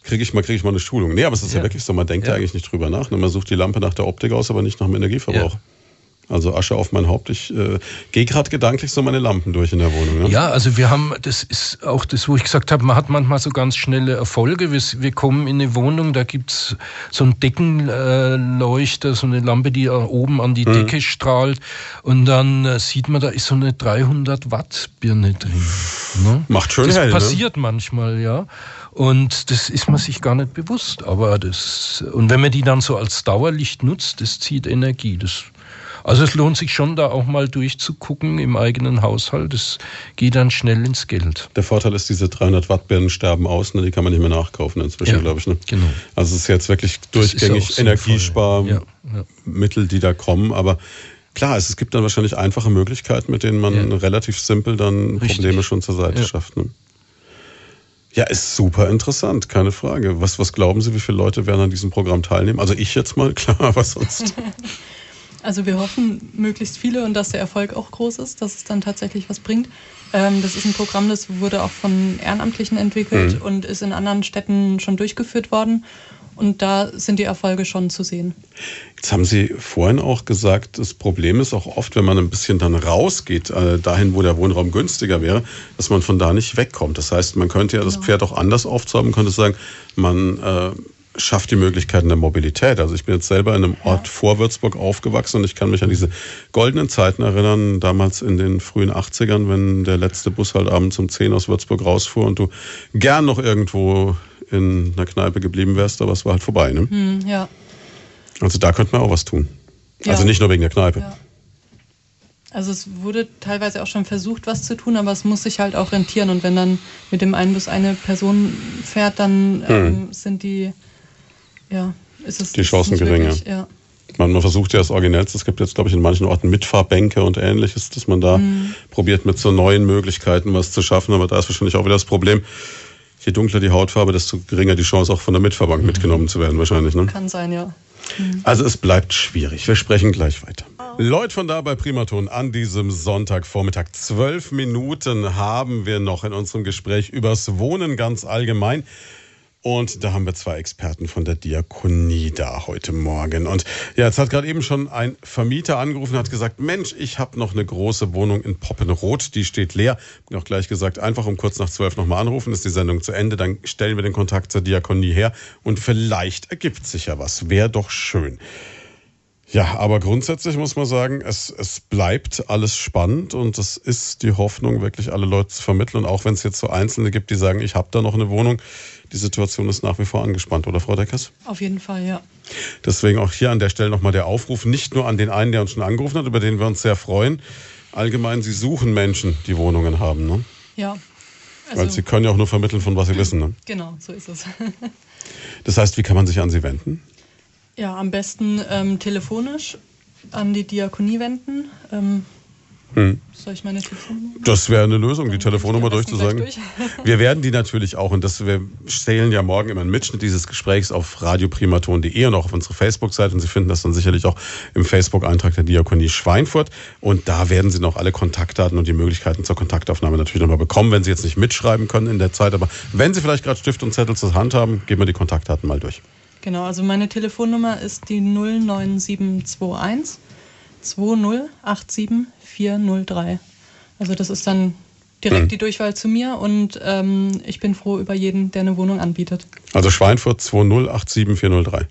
Speaker 1: Kriege ich, mal, krieg ich mal eine Schulung. Nee, aber es ist ja, ja wirklich so, man denkt ja. eigentlich nicht drüber nach. Man sucht die Lampe nach der Optik aus, aber nicht nach dem Energieverbrauch. Ja. Also Asche auf mein Haupt. Ich äh, gehe gerade gedanklich so meine Lampen durch in der Wohnung. Ne?
Speaker 3: Ja, also wir haben, das ist auch das, wo ich gesagt habe, man hat manchmal so ganz schnelle Erfolge. Wir, wir kommen in eine Wohnung, da gibt's so einen Deckenleuchter, so eine Lampe, die oben an die mhm. Decke strahlt. Und dann äh, sieht man, da ist so eine 300 Watt Birne drin.
Speaker 1: Ne? Macht schön
Speaker 3: Das
Speaker 1: hell,
Speaker 3: ne? passiert ne? manchmal, ja. Und das ist man sich gar nicht bewusst. Aber das, und wenn man die dann so als Dauerlicht nutzt, das zieht Energie. Das also es lohnt sich schon, da auch mal durchzugucken im eigenen Haushalt. Das geht dann schnell ins Geld.
Speaker 1: Der Vorteil ist, diese 300 Watt Birnen sterben aus, ne? die kann man nicht mehr nachkaufen inzwischen, ja, glaube ich. Ne? Genau. Also es ist jetzt wirklich durchgängig Energiesparmittel, ja, die da kommen, aber Klar, es, gibt dann wahrscheinlich einfache Möglichkeiten, mit denen man ja. relativ simpel dann Richtig. Probleme schon zur Seite ja. schafft. Ne? Ja, ist super interessant, keine Frage. Was, was glauben Sie, wie viele Leute werden an diesem Programm teilnehmen? Also ich jetzt mal, klar, aber sonst.
Speaker 2: Also wir hoffen möglichst viele und dass der Erfolg auch groß ist, dass es dann tatsächlich was bringt. Ähm, das ist ein Programm, das wurde auch von Ehrenamtlichen entwickelt mhm. und ist in anderen Städten schon durchgeführt worden. Und da sind die Erfolge schon zu sehen.
Speaker 1: Jetzt haben Sie vorhin auch gesagt, das Problem ist auch oft, wenn man ein bisschen dann rausgeht, äh, dahin, wo der Wohnraum günstiger wäre, dass man von da nicht wegkommt. Das heißt, man könnte ja das genau. Pferd auch anders aufzäumen, könnte sagen, man äh, schafft die Möglichkeiten der Mobilität. Also ich bin jetzt selber in einem Ort vor Würzburg aufgewachsen und ich kann mich an diese goldenen Zeiten erinnern, damals in den frühen 80ern, wenn der letzte Bus halt abends um 10 aus Würzburg rausfuhr und du gern noch irgendwo in einer Kneipe geblieben wärst, aber es war halt vorbei. Ne?
Speaker 2: Hm, ja.
Speaker 1: Also da könnte man auch was tun. Ja. Also nicht nur wegen der Kneipe. Ja.
Speaker 2: Also es wurde teilweise auch schon versucht, was zu tun, aber es muss sich halt auch rentieren. Und wenn dann mit dem einen Bus eine Person fährt, dann hm. ähm, sind die ja, ist es
Speaker 1: die Chancen geringer. Ja. Man, man, versucht ja das Originellste. Es gibt jetzt, glaube ich, in manchen Orten Mitfahrbänke und ähnliches, dass man da mhm. probiert, mit so neuen Möglichkeiten was zu schaffen. Aber da ist wahrscheinlich auch wieder das Problem, je dunkler die Hautfarbe, desto geringer die Chance, auch von der Mitfahrbank mhm. mitgenommen zu werden, wahrscheinlich. Ne?
Speaker 2: Kann sein, ja.
Speaker 1: Mhm. Also es bleibt schwierig. Wir sprechen gleich weiter. Leute von da bei Primaton an diesem Sonntagvormittag. Zwölf Minuten haben wir noch in unserem Gespräch übers Wohnen ganz allgemein. Und da haben wir zwei Experten von der Diakonie da heute Morgen. Und ja, jetzt hat gerade eben schon ein Vermieter angerufen und hat gesagt, Mensch, ich habe noch eine große Wohnung in Poppenrot, die steht leer. Bin auch gleich gesagt, einfach um kurz nach zwölf nochmal anrufen, ist die Sendung zu Ende, dann stellen wir den Kontakt zur Diakonie her und vielleicht ergibt sich ja was. Wäre doch schön. Ja, aber grundsätzlich muss man sagen, es, es bleibt alles spannend und es ist die Hoffnung, wirklich alle Leute zu vermitteln. Und auch wenn es jetzt so Einzelne gibt, die sagen, ich habe da noch eine Wohnung, die Situation ist nach wie vor angespannt, oder Frau Deckers?
Speaker 2: Auf jeden Fall, ja.
Speaker 1: Deswegen auch hier an der Stelle nochmal der Aufruf, nicht nur an den einen, der uns schon angerufen hat, über den wir uns sehr freuen. Allgemein, Sie suchen Menschen, die Wohnungen haben, ne?
Speaker 2: Ja.
Speaker 1: Also Weil Sie können ja auch nur vermitteln, von was Sie wissen, ne?
Speaker 2: Genau, so ist es.
Speaker 1: das heißt, wie kann man sich an Sie wenden?
Speaker 2: Ja, am besten ähm, telefonisch an die Diakonie wenden. Ähm,
Speaker 1: Hm.
Speaker 2: Soll ich meine Telefonnummer?
Speaker 1: Das wäre eine Lösung, die Telefonnummer durchzusagen.
Speaker 2: durch.
Speaker 1: Wir werden die natürlich auch, und das, wir stellen ja morgen immer einen Mitschnitt dieses Gesprächs auf radioprimaton.de und auch auf unsere Facebook-Seite. Und Sie finden das dann sicherlich auch im Facebook-Eintrag der Diakonie Schweinfurt. Und da werden Sie noch alle Kontaktdaten und die Möglichkeiten zur Kontaktaufnahme natürlich nochmal bekommen, wenn Sie jetzt nicht mitschreiben können in der Zeit. Aber wenn Sie vielleicht gerade Stift und Zettel zur Hand haben, geben wir die Kontaktdaten mal durch.
Speaker 2: Genau, also meine Telefonnummer ist die 09721 2087 403. Also das ist dann direkt
Speaker 1: Hm.
Speaker 2: die Durchwahl zu mir und ähm, ich bin froh über jeden, der eine Wohnung anbietet.
Speaker 1: Also Schweinfurt 2087403.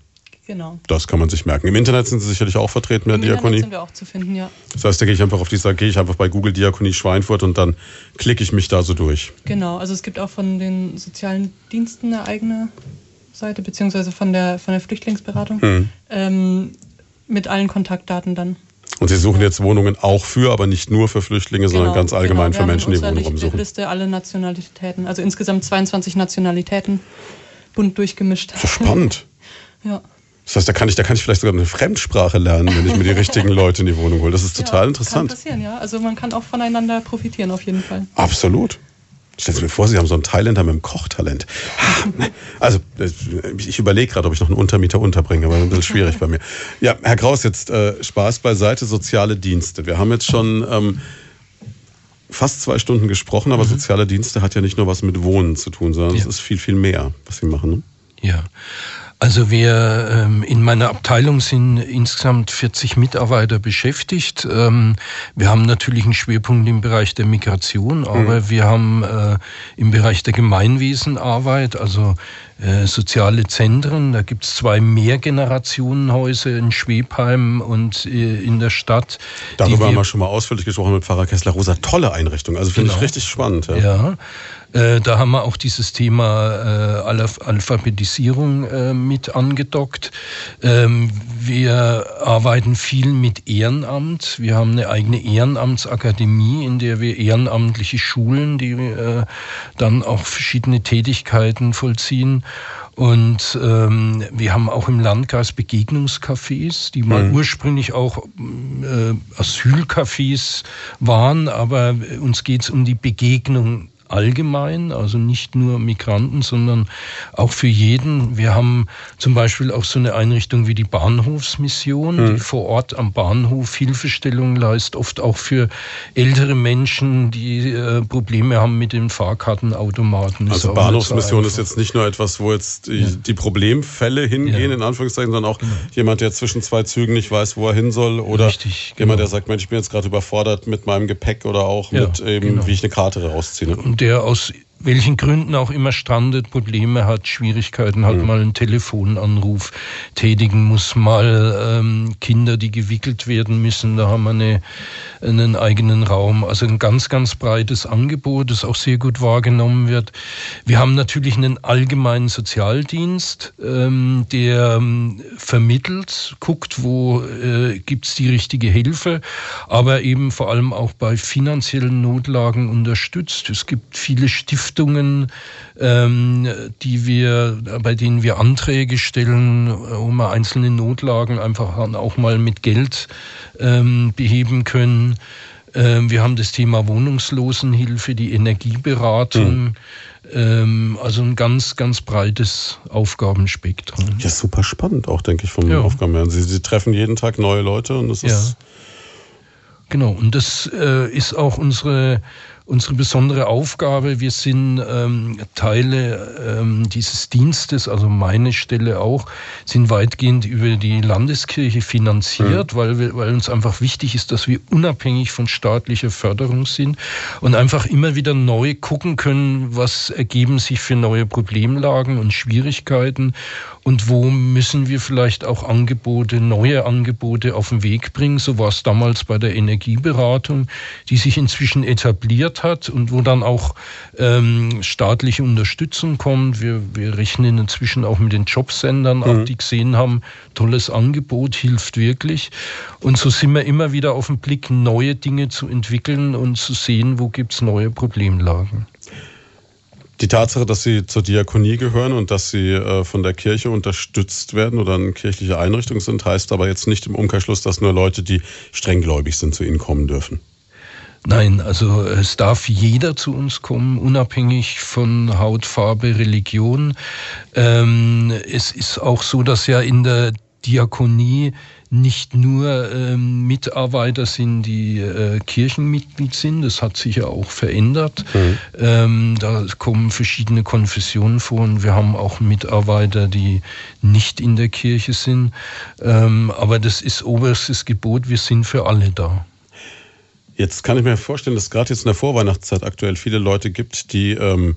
Speaker 2: Genau.
Speaker 1: Das kann man sich merken. Im Internet sind Sie sicherlich auch vertreten mit der Diakonie.
Speaker 2: sind wir auch zu finden, ja.
Speaker 1: Das heißt, da gehe ich einfach auf die Seite, gehe ich einfach bei Google Diakonie Schweinfurt und dann klicke ich mich da so durch.
Speaker 2: Genau, also es gibt auch von den sozialen Diensten eine eigene Seite, beziehungsweise von der, von der Flüchtlingsberatung,
Speaker 1: Hm.
Speaker 2: ähm, mit allen Kontaktdaten dann.
Speaker 1: Und Sie suchen jetzt Wohnungen auch für, aber nicht nur für Flüchtlinge, sondern
Speaker 2: Genau,
Speaker 1: ganz allgemein
Speaker 2: genau.
Speaker 1: für Menschen, die Wohnraum suchen.
Speaker 2: Liste alle Nationalitäten, also insgesamt 22 Nationalitäten, bunt durchgemischt.
Speaker 1: Ist spannend.
Speaker 2: Ja.
Speaker 1: Das heißt, da kann ich, da kann ich vielleicht sogar eine Fremdsprache lernen, wenn ich mir die richtigen Leute in die Wohnung hole. Das ist total
Speaker 2: ja,
Speaker 1: interessant.
Speaker 2: Kann passieren, ja. Also man kann auch voneinander profitieren auf jeden Fall.
Speaker 1: Absolut. Stellen Sie mir vor, Sie haben so einen Thailänder mit einem Kochtalent. Also, ich überlege gerade, ob ich noch einen Untermieter unterbringe, aber ein bisschen schwierig bei mir. Ja, Herr Kraus, jetzt äh, Spaß beiseite, soziale Dienste. Wir haben jetzt schon ähm, fast zwei Stunden gesprochen, aber soziale Dienste hat ja nicht nur was mit Wohnen zu tun, sondern es
Speaker 3: Ja.
Speaker 1: ist viel, viel mehr, was Sie machen. Ne?
Speaker 3: Ja. Also wir ähm, in meiner Abteilung sind insgesamt 40 Mitarbeiter beschäftigt. Ähm, wir haben natürlich einen Schwerpunkt im Bereich der Migration, aber wir haben äh, im Bereich der Gemeinwesenarbeit, also äh, soziale Zentren, da gibt es zwei Mehrgenerationenhäuser in Schwebheim und äh, in der Stadt.
Speaker 1: Darüber haben
Speaker 3: wir-
Speaker 1: schon mal ausführlich gesprochen mit Pfarrer Kessler Rosa. Tolle Einrichtung. Also finde ich
Speaker 3: Genau.
Speaker 1: richtig spannend. Ja.
Speaker 3: Ja, äh, da haben wir auch dieses Thema äh, Alph- Alphabetisierung äh, mit angedockt. Ähm, wir arbeiten viel mit Ehrenamt. Wir haben eine eigene Ehrenamtsakademie, in der wir Ehrenamtliche schulen, die äh, dann auch verschiedene Tätigkeiten vollziehen. Und ähm, wir haben auch im Landkreis Begegnungscafés, die mal ursprünglich auch äh, Asylcafés waren, aber uns geht's um die Begegnung allgemein, also nicht nur Migranten, sondern auch für jeden. Wir haben zum Beispiel auch so eine Einrichtung wie die Bahnhofsmission, die vor Ort am Bahnhof Hilfestellung leistet, oft auch für ältere Menschen, die äh, Probleme haben mit den Fahrkartenautomaten.
Speaker 1: Also Bahnhofsmission ist jetzt nicht nur etwas, wo jetzt die, die Problemfälle hingehen,
Speaker 3: Ja. Genau.
Speaker 1: in Anführungszeichen, sondern auch jemand, der zwischen zwei Zügen nicht weiß, wo er hin soll. Oder
Speaker 3: Richtig,
Speaker 1: jemand,
Speaker 3: genau.
Speaker 1: der sagt, Mensch, ich bin jetzt gerade überfordert mit meinem Gepäck oder auch
Speaker 3: Ja,
Speaker 1: mit eben,
Speaker 3: genau.
Speaker 1: wie ich eine Karte rausziehe. ne?
Speaker 3: und der aus welchen Gründen auch immer strandet, Probleme hat, Schwierigkeiten hat, mal einen Telefonanruf tätigen muss, mal ähm, Kinder, die gewickelt werden müssen, da haben wir eine, einen eigenen Raum. Also ein ganz, ganz breites Angebot, das auch sehr gut wahrgenommen wird. Wir haben natürlich einen allgemeinen Sozialdienst, ähm, der ähm, vermittelt, guckt, wo äh, gibt's die richtige Hilfe, aber eben vor allem auch bei finanziellen Notlagen unterstützt. Es gibt viele Stiftungen, ähm, die wir, bei denen wir Anträge stellen, wo wir einzelne Notlagen einfach auch mal mit Geld ähm, beheben können. Ähm, wir haben das Thema Wohnungslosenhilfe, die Energieberatung. Ähm, also ein ganz, ganz breites Aufgabenspektrum.
Speaker 1: Ja, super spannend auch, denke ich, vom
Speaker 3: Ja.
Speaker 1: Aufgaben her. Sie, Sie treffen jeden Tag neue Leute und das
Speaker 3: Ja.
Speaker 1: ist
Speaker 3: Genau, und das äh, ist auch unsere, unsere besondere Aufgabe. Wir sind ähm, Teile ähm, dieses Dienstes, also meine Stelle auch, sind weitgehend über die Landeskirche finanziert, weil, wir, weil uns einfach wichtig ist, dass wir unabhängig von staatlicher Förderung sind und einfach immer wieder neu gucken können, was ergeben sich für neue Problemlagen und Schwierigkeiten und wo müssen wir vielleicht auch Angebote, neue Angebote auf den Weg bringen. So war es damals bei der Energieberatung, die sich inzwischen etabliert hat und wo dann auch ähm, staatliche Unterstützung kommt. Wir, wir rechnen inzwischen auch mit den Jobsendern ab, die gesehen haben, tolles Angebot, hilft wirklich. Und so sind wir immer wieder auf den Blick, neue Dinge zu entwickeln und zu sehen, wo gibt's neue Problemlagen.
Speaker 1: Die Tatsache, dass Sie zur Diakonie gehören und dass Sie äh, von der Kirche unterstützt werden oder eine kirchliche Einrichtung sind, heißt aber jetzt nicht im Umkehrschluss, dass nur Leute, die strenggläubig sind, zu Ihnen kommen dürfen.
Speaker 3: Nein, also es darf jeder zu uns kommen, unabhängig von Hautfarbe, Religion. Ähm, es ist auch so, dass ja in der Diakonie nicht nur ähm, Mitarbeiter sind, die äh, Kirchenmitglied sind, das hat sich ja auch verändert. Mhm. Ähm, da kommen verschiedene Konfessionen vor und wir haben auch Mitarbeiter, die nicht in der Kirche sind. Ähm, aber das ist oberstes Gebot, wir sind für alle da.
Speaker 1: Jetzt kann ich mir vorstellen, dass es gerade jetzt in der Vorweihnachtszeit aktuell viele Leute gibt, die ähm,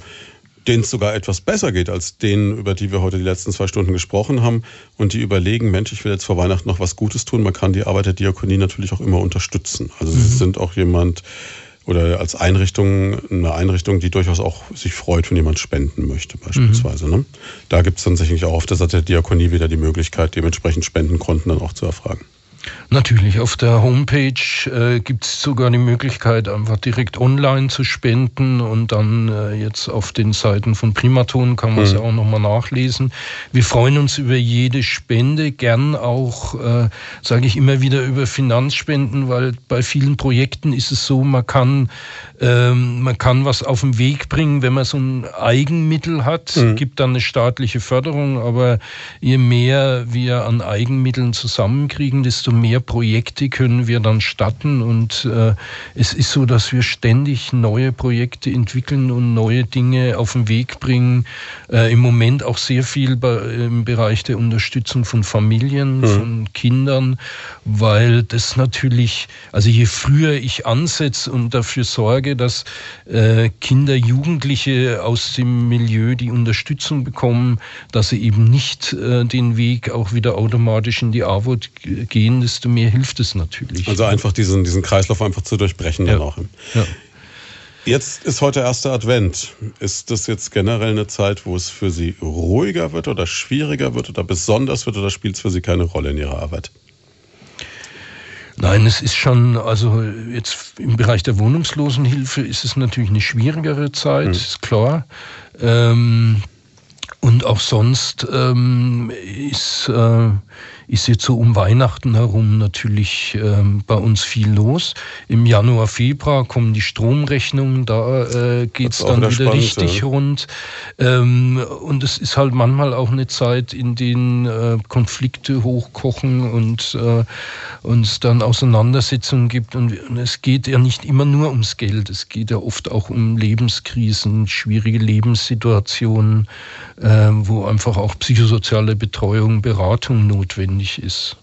Speaker 1: denen es sogar etwas besser geht als denen, über die wir heute die letzten zwei Stunden gesprochen haben und die überlegen, Mensch, ich will jetzt vor Weihnachten noch was Gutes tun. Man kann die Arbeit der Diakonie natürlich auch immer unterstützen. Also mhm. sie sind auch jemand oder als Einrichtung eine Einrichtung, die durchaus auch sich freut, wenn jemand spenden möchte beispielsweise. Mhm. Ne? Da gibt es dann sicherlich auch auf der Seite der Diakonie wieder die Möglichkeit, dementsprechend Spendenkonten dann auch zu erfragen.
Speaker 3: Natürlich, auf der Homepage äh, gibt es sogar die Möglichkeit, einfach direkt online zu spenden und dann äh, jetzt auf den Seiten von Primaton kann man es mhm. ja auch nochmal nachlesen. Wir freuen uns über jede Spende, gern auch, äh, sage ich immer wieder, über Finanzspenden, weil bei vielen Projekten ist es so, man kann, ähm, man kann was auf den Weg bringen, wenn man so ein Eigenmittel hat, mhm. gibt dann eine staatliche Förderung, aber je mehr wir an Eigenmitteln zusammenkriegen, desto mehr Projekte können wir dann starten und äh, es ist so, dass wir ständig neue Projekte entwickeln und neue Dinge auf den Weg bringen. Äh, Im Moment auch sehr viel bei, im Bereich der Unterstützung von Familien, mhm. von Kindern, weil das natürlich, also je früher ich ansetze und dafür sorge, dass äh, Kinder, Jugendliche aus dem Milieu die Unterstützung bekommen, dass sie eben nicht äh, den Weg auch wieder automatisch in die Armut gehen, desto mehr hilft es natürlich.
Speaker 1: Also einfach diesen, diesen Kreislauf einfach zu durchbrechen
Speaker 3: ja.
Speaker 1: dann auch. Ja. Jetzt ist heute erster Advent. Ist das jetzt generell eine Zeit, wo es für Sie ruhiger wird oder schwieriger wird oder besonders wird oder spielt es für Sie keine Rolle in Ihrer Arbeit?
Speaker 3: Nein, es ist schon, also jetzt im Bereich der Wohnungslosenhilfe ist es natürlich eine schwierigere Zeit, mhm. ist klar. Ähm, und auch sonst ähm, ist, äh, ist jetzt so um Weihnachten herum natürlich ähm, bei uns viel los. Im Januar, Februar kommen die Stromrechnungen, da äh, geht es dann wieder spannend, richtig ja. rund. Ähm, und es ist halt manchmal auch eine Zeit, in denen äh, Konflikte hochkochen und äh, uns dann Auseinandersetzungen gibt. Und, und es geht ja nicht immer nur ums Geld, es geht ja oft auch um Lebenskrisen, schwierige Lebenssituationen, äh, wo einfach auch psychosoziale Betreuung, Beratung notwendig notwendig ist.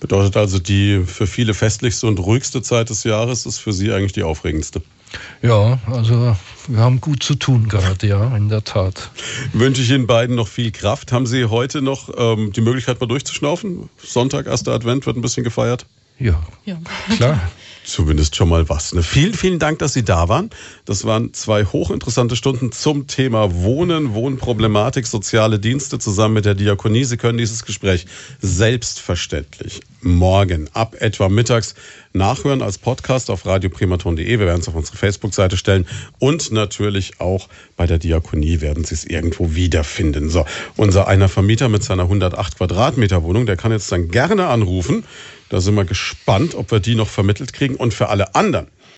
Speaker 1: Bedeutet also, die für viele festlichste und ruhigste Zeit des Jahres ist für Sie eigentlich die aufregendste?
Speaker 3: Ja, also wir haben gut zu tun gerade, ja, in der Tat.
Speaker 1: Wünsche ich Ihnen beiden noch viel Kraft. Haben Sie heute noch ähm, die Möglichkeit, mal durchzuschnaufen? Sonntag, erster Advent, wird ein bisschen gefeiert?
Speaker 3: Ja, ja. klar.
Speaker 1: Zumindest schon mal was. Ne? Vielen, vielen Dank, dass Sie da waren. Das waren zwei hochinteressante Stunden zum Thema Wohnen, Wohnproblematik, soziale Dienste zusammen mit der Diakonie. Sie können dieses Gespräch selbstverständlich morgen ab etwa mittags nachhören als Podcast auf radioprimaton.de. Wir werden es auf unsere Facebook-Seite stellen und natürlich auch bei der Diakonie werden Sie es irgendwo wiederfinden. So, unser einer Vermieter mit seiner 108 Quadratmeter Wohnung, der kann jetzt dann gerne anrufen. Da sind wir gespannt, ob wir die noch vermittelt kriegen. Und für alle anderen,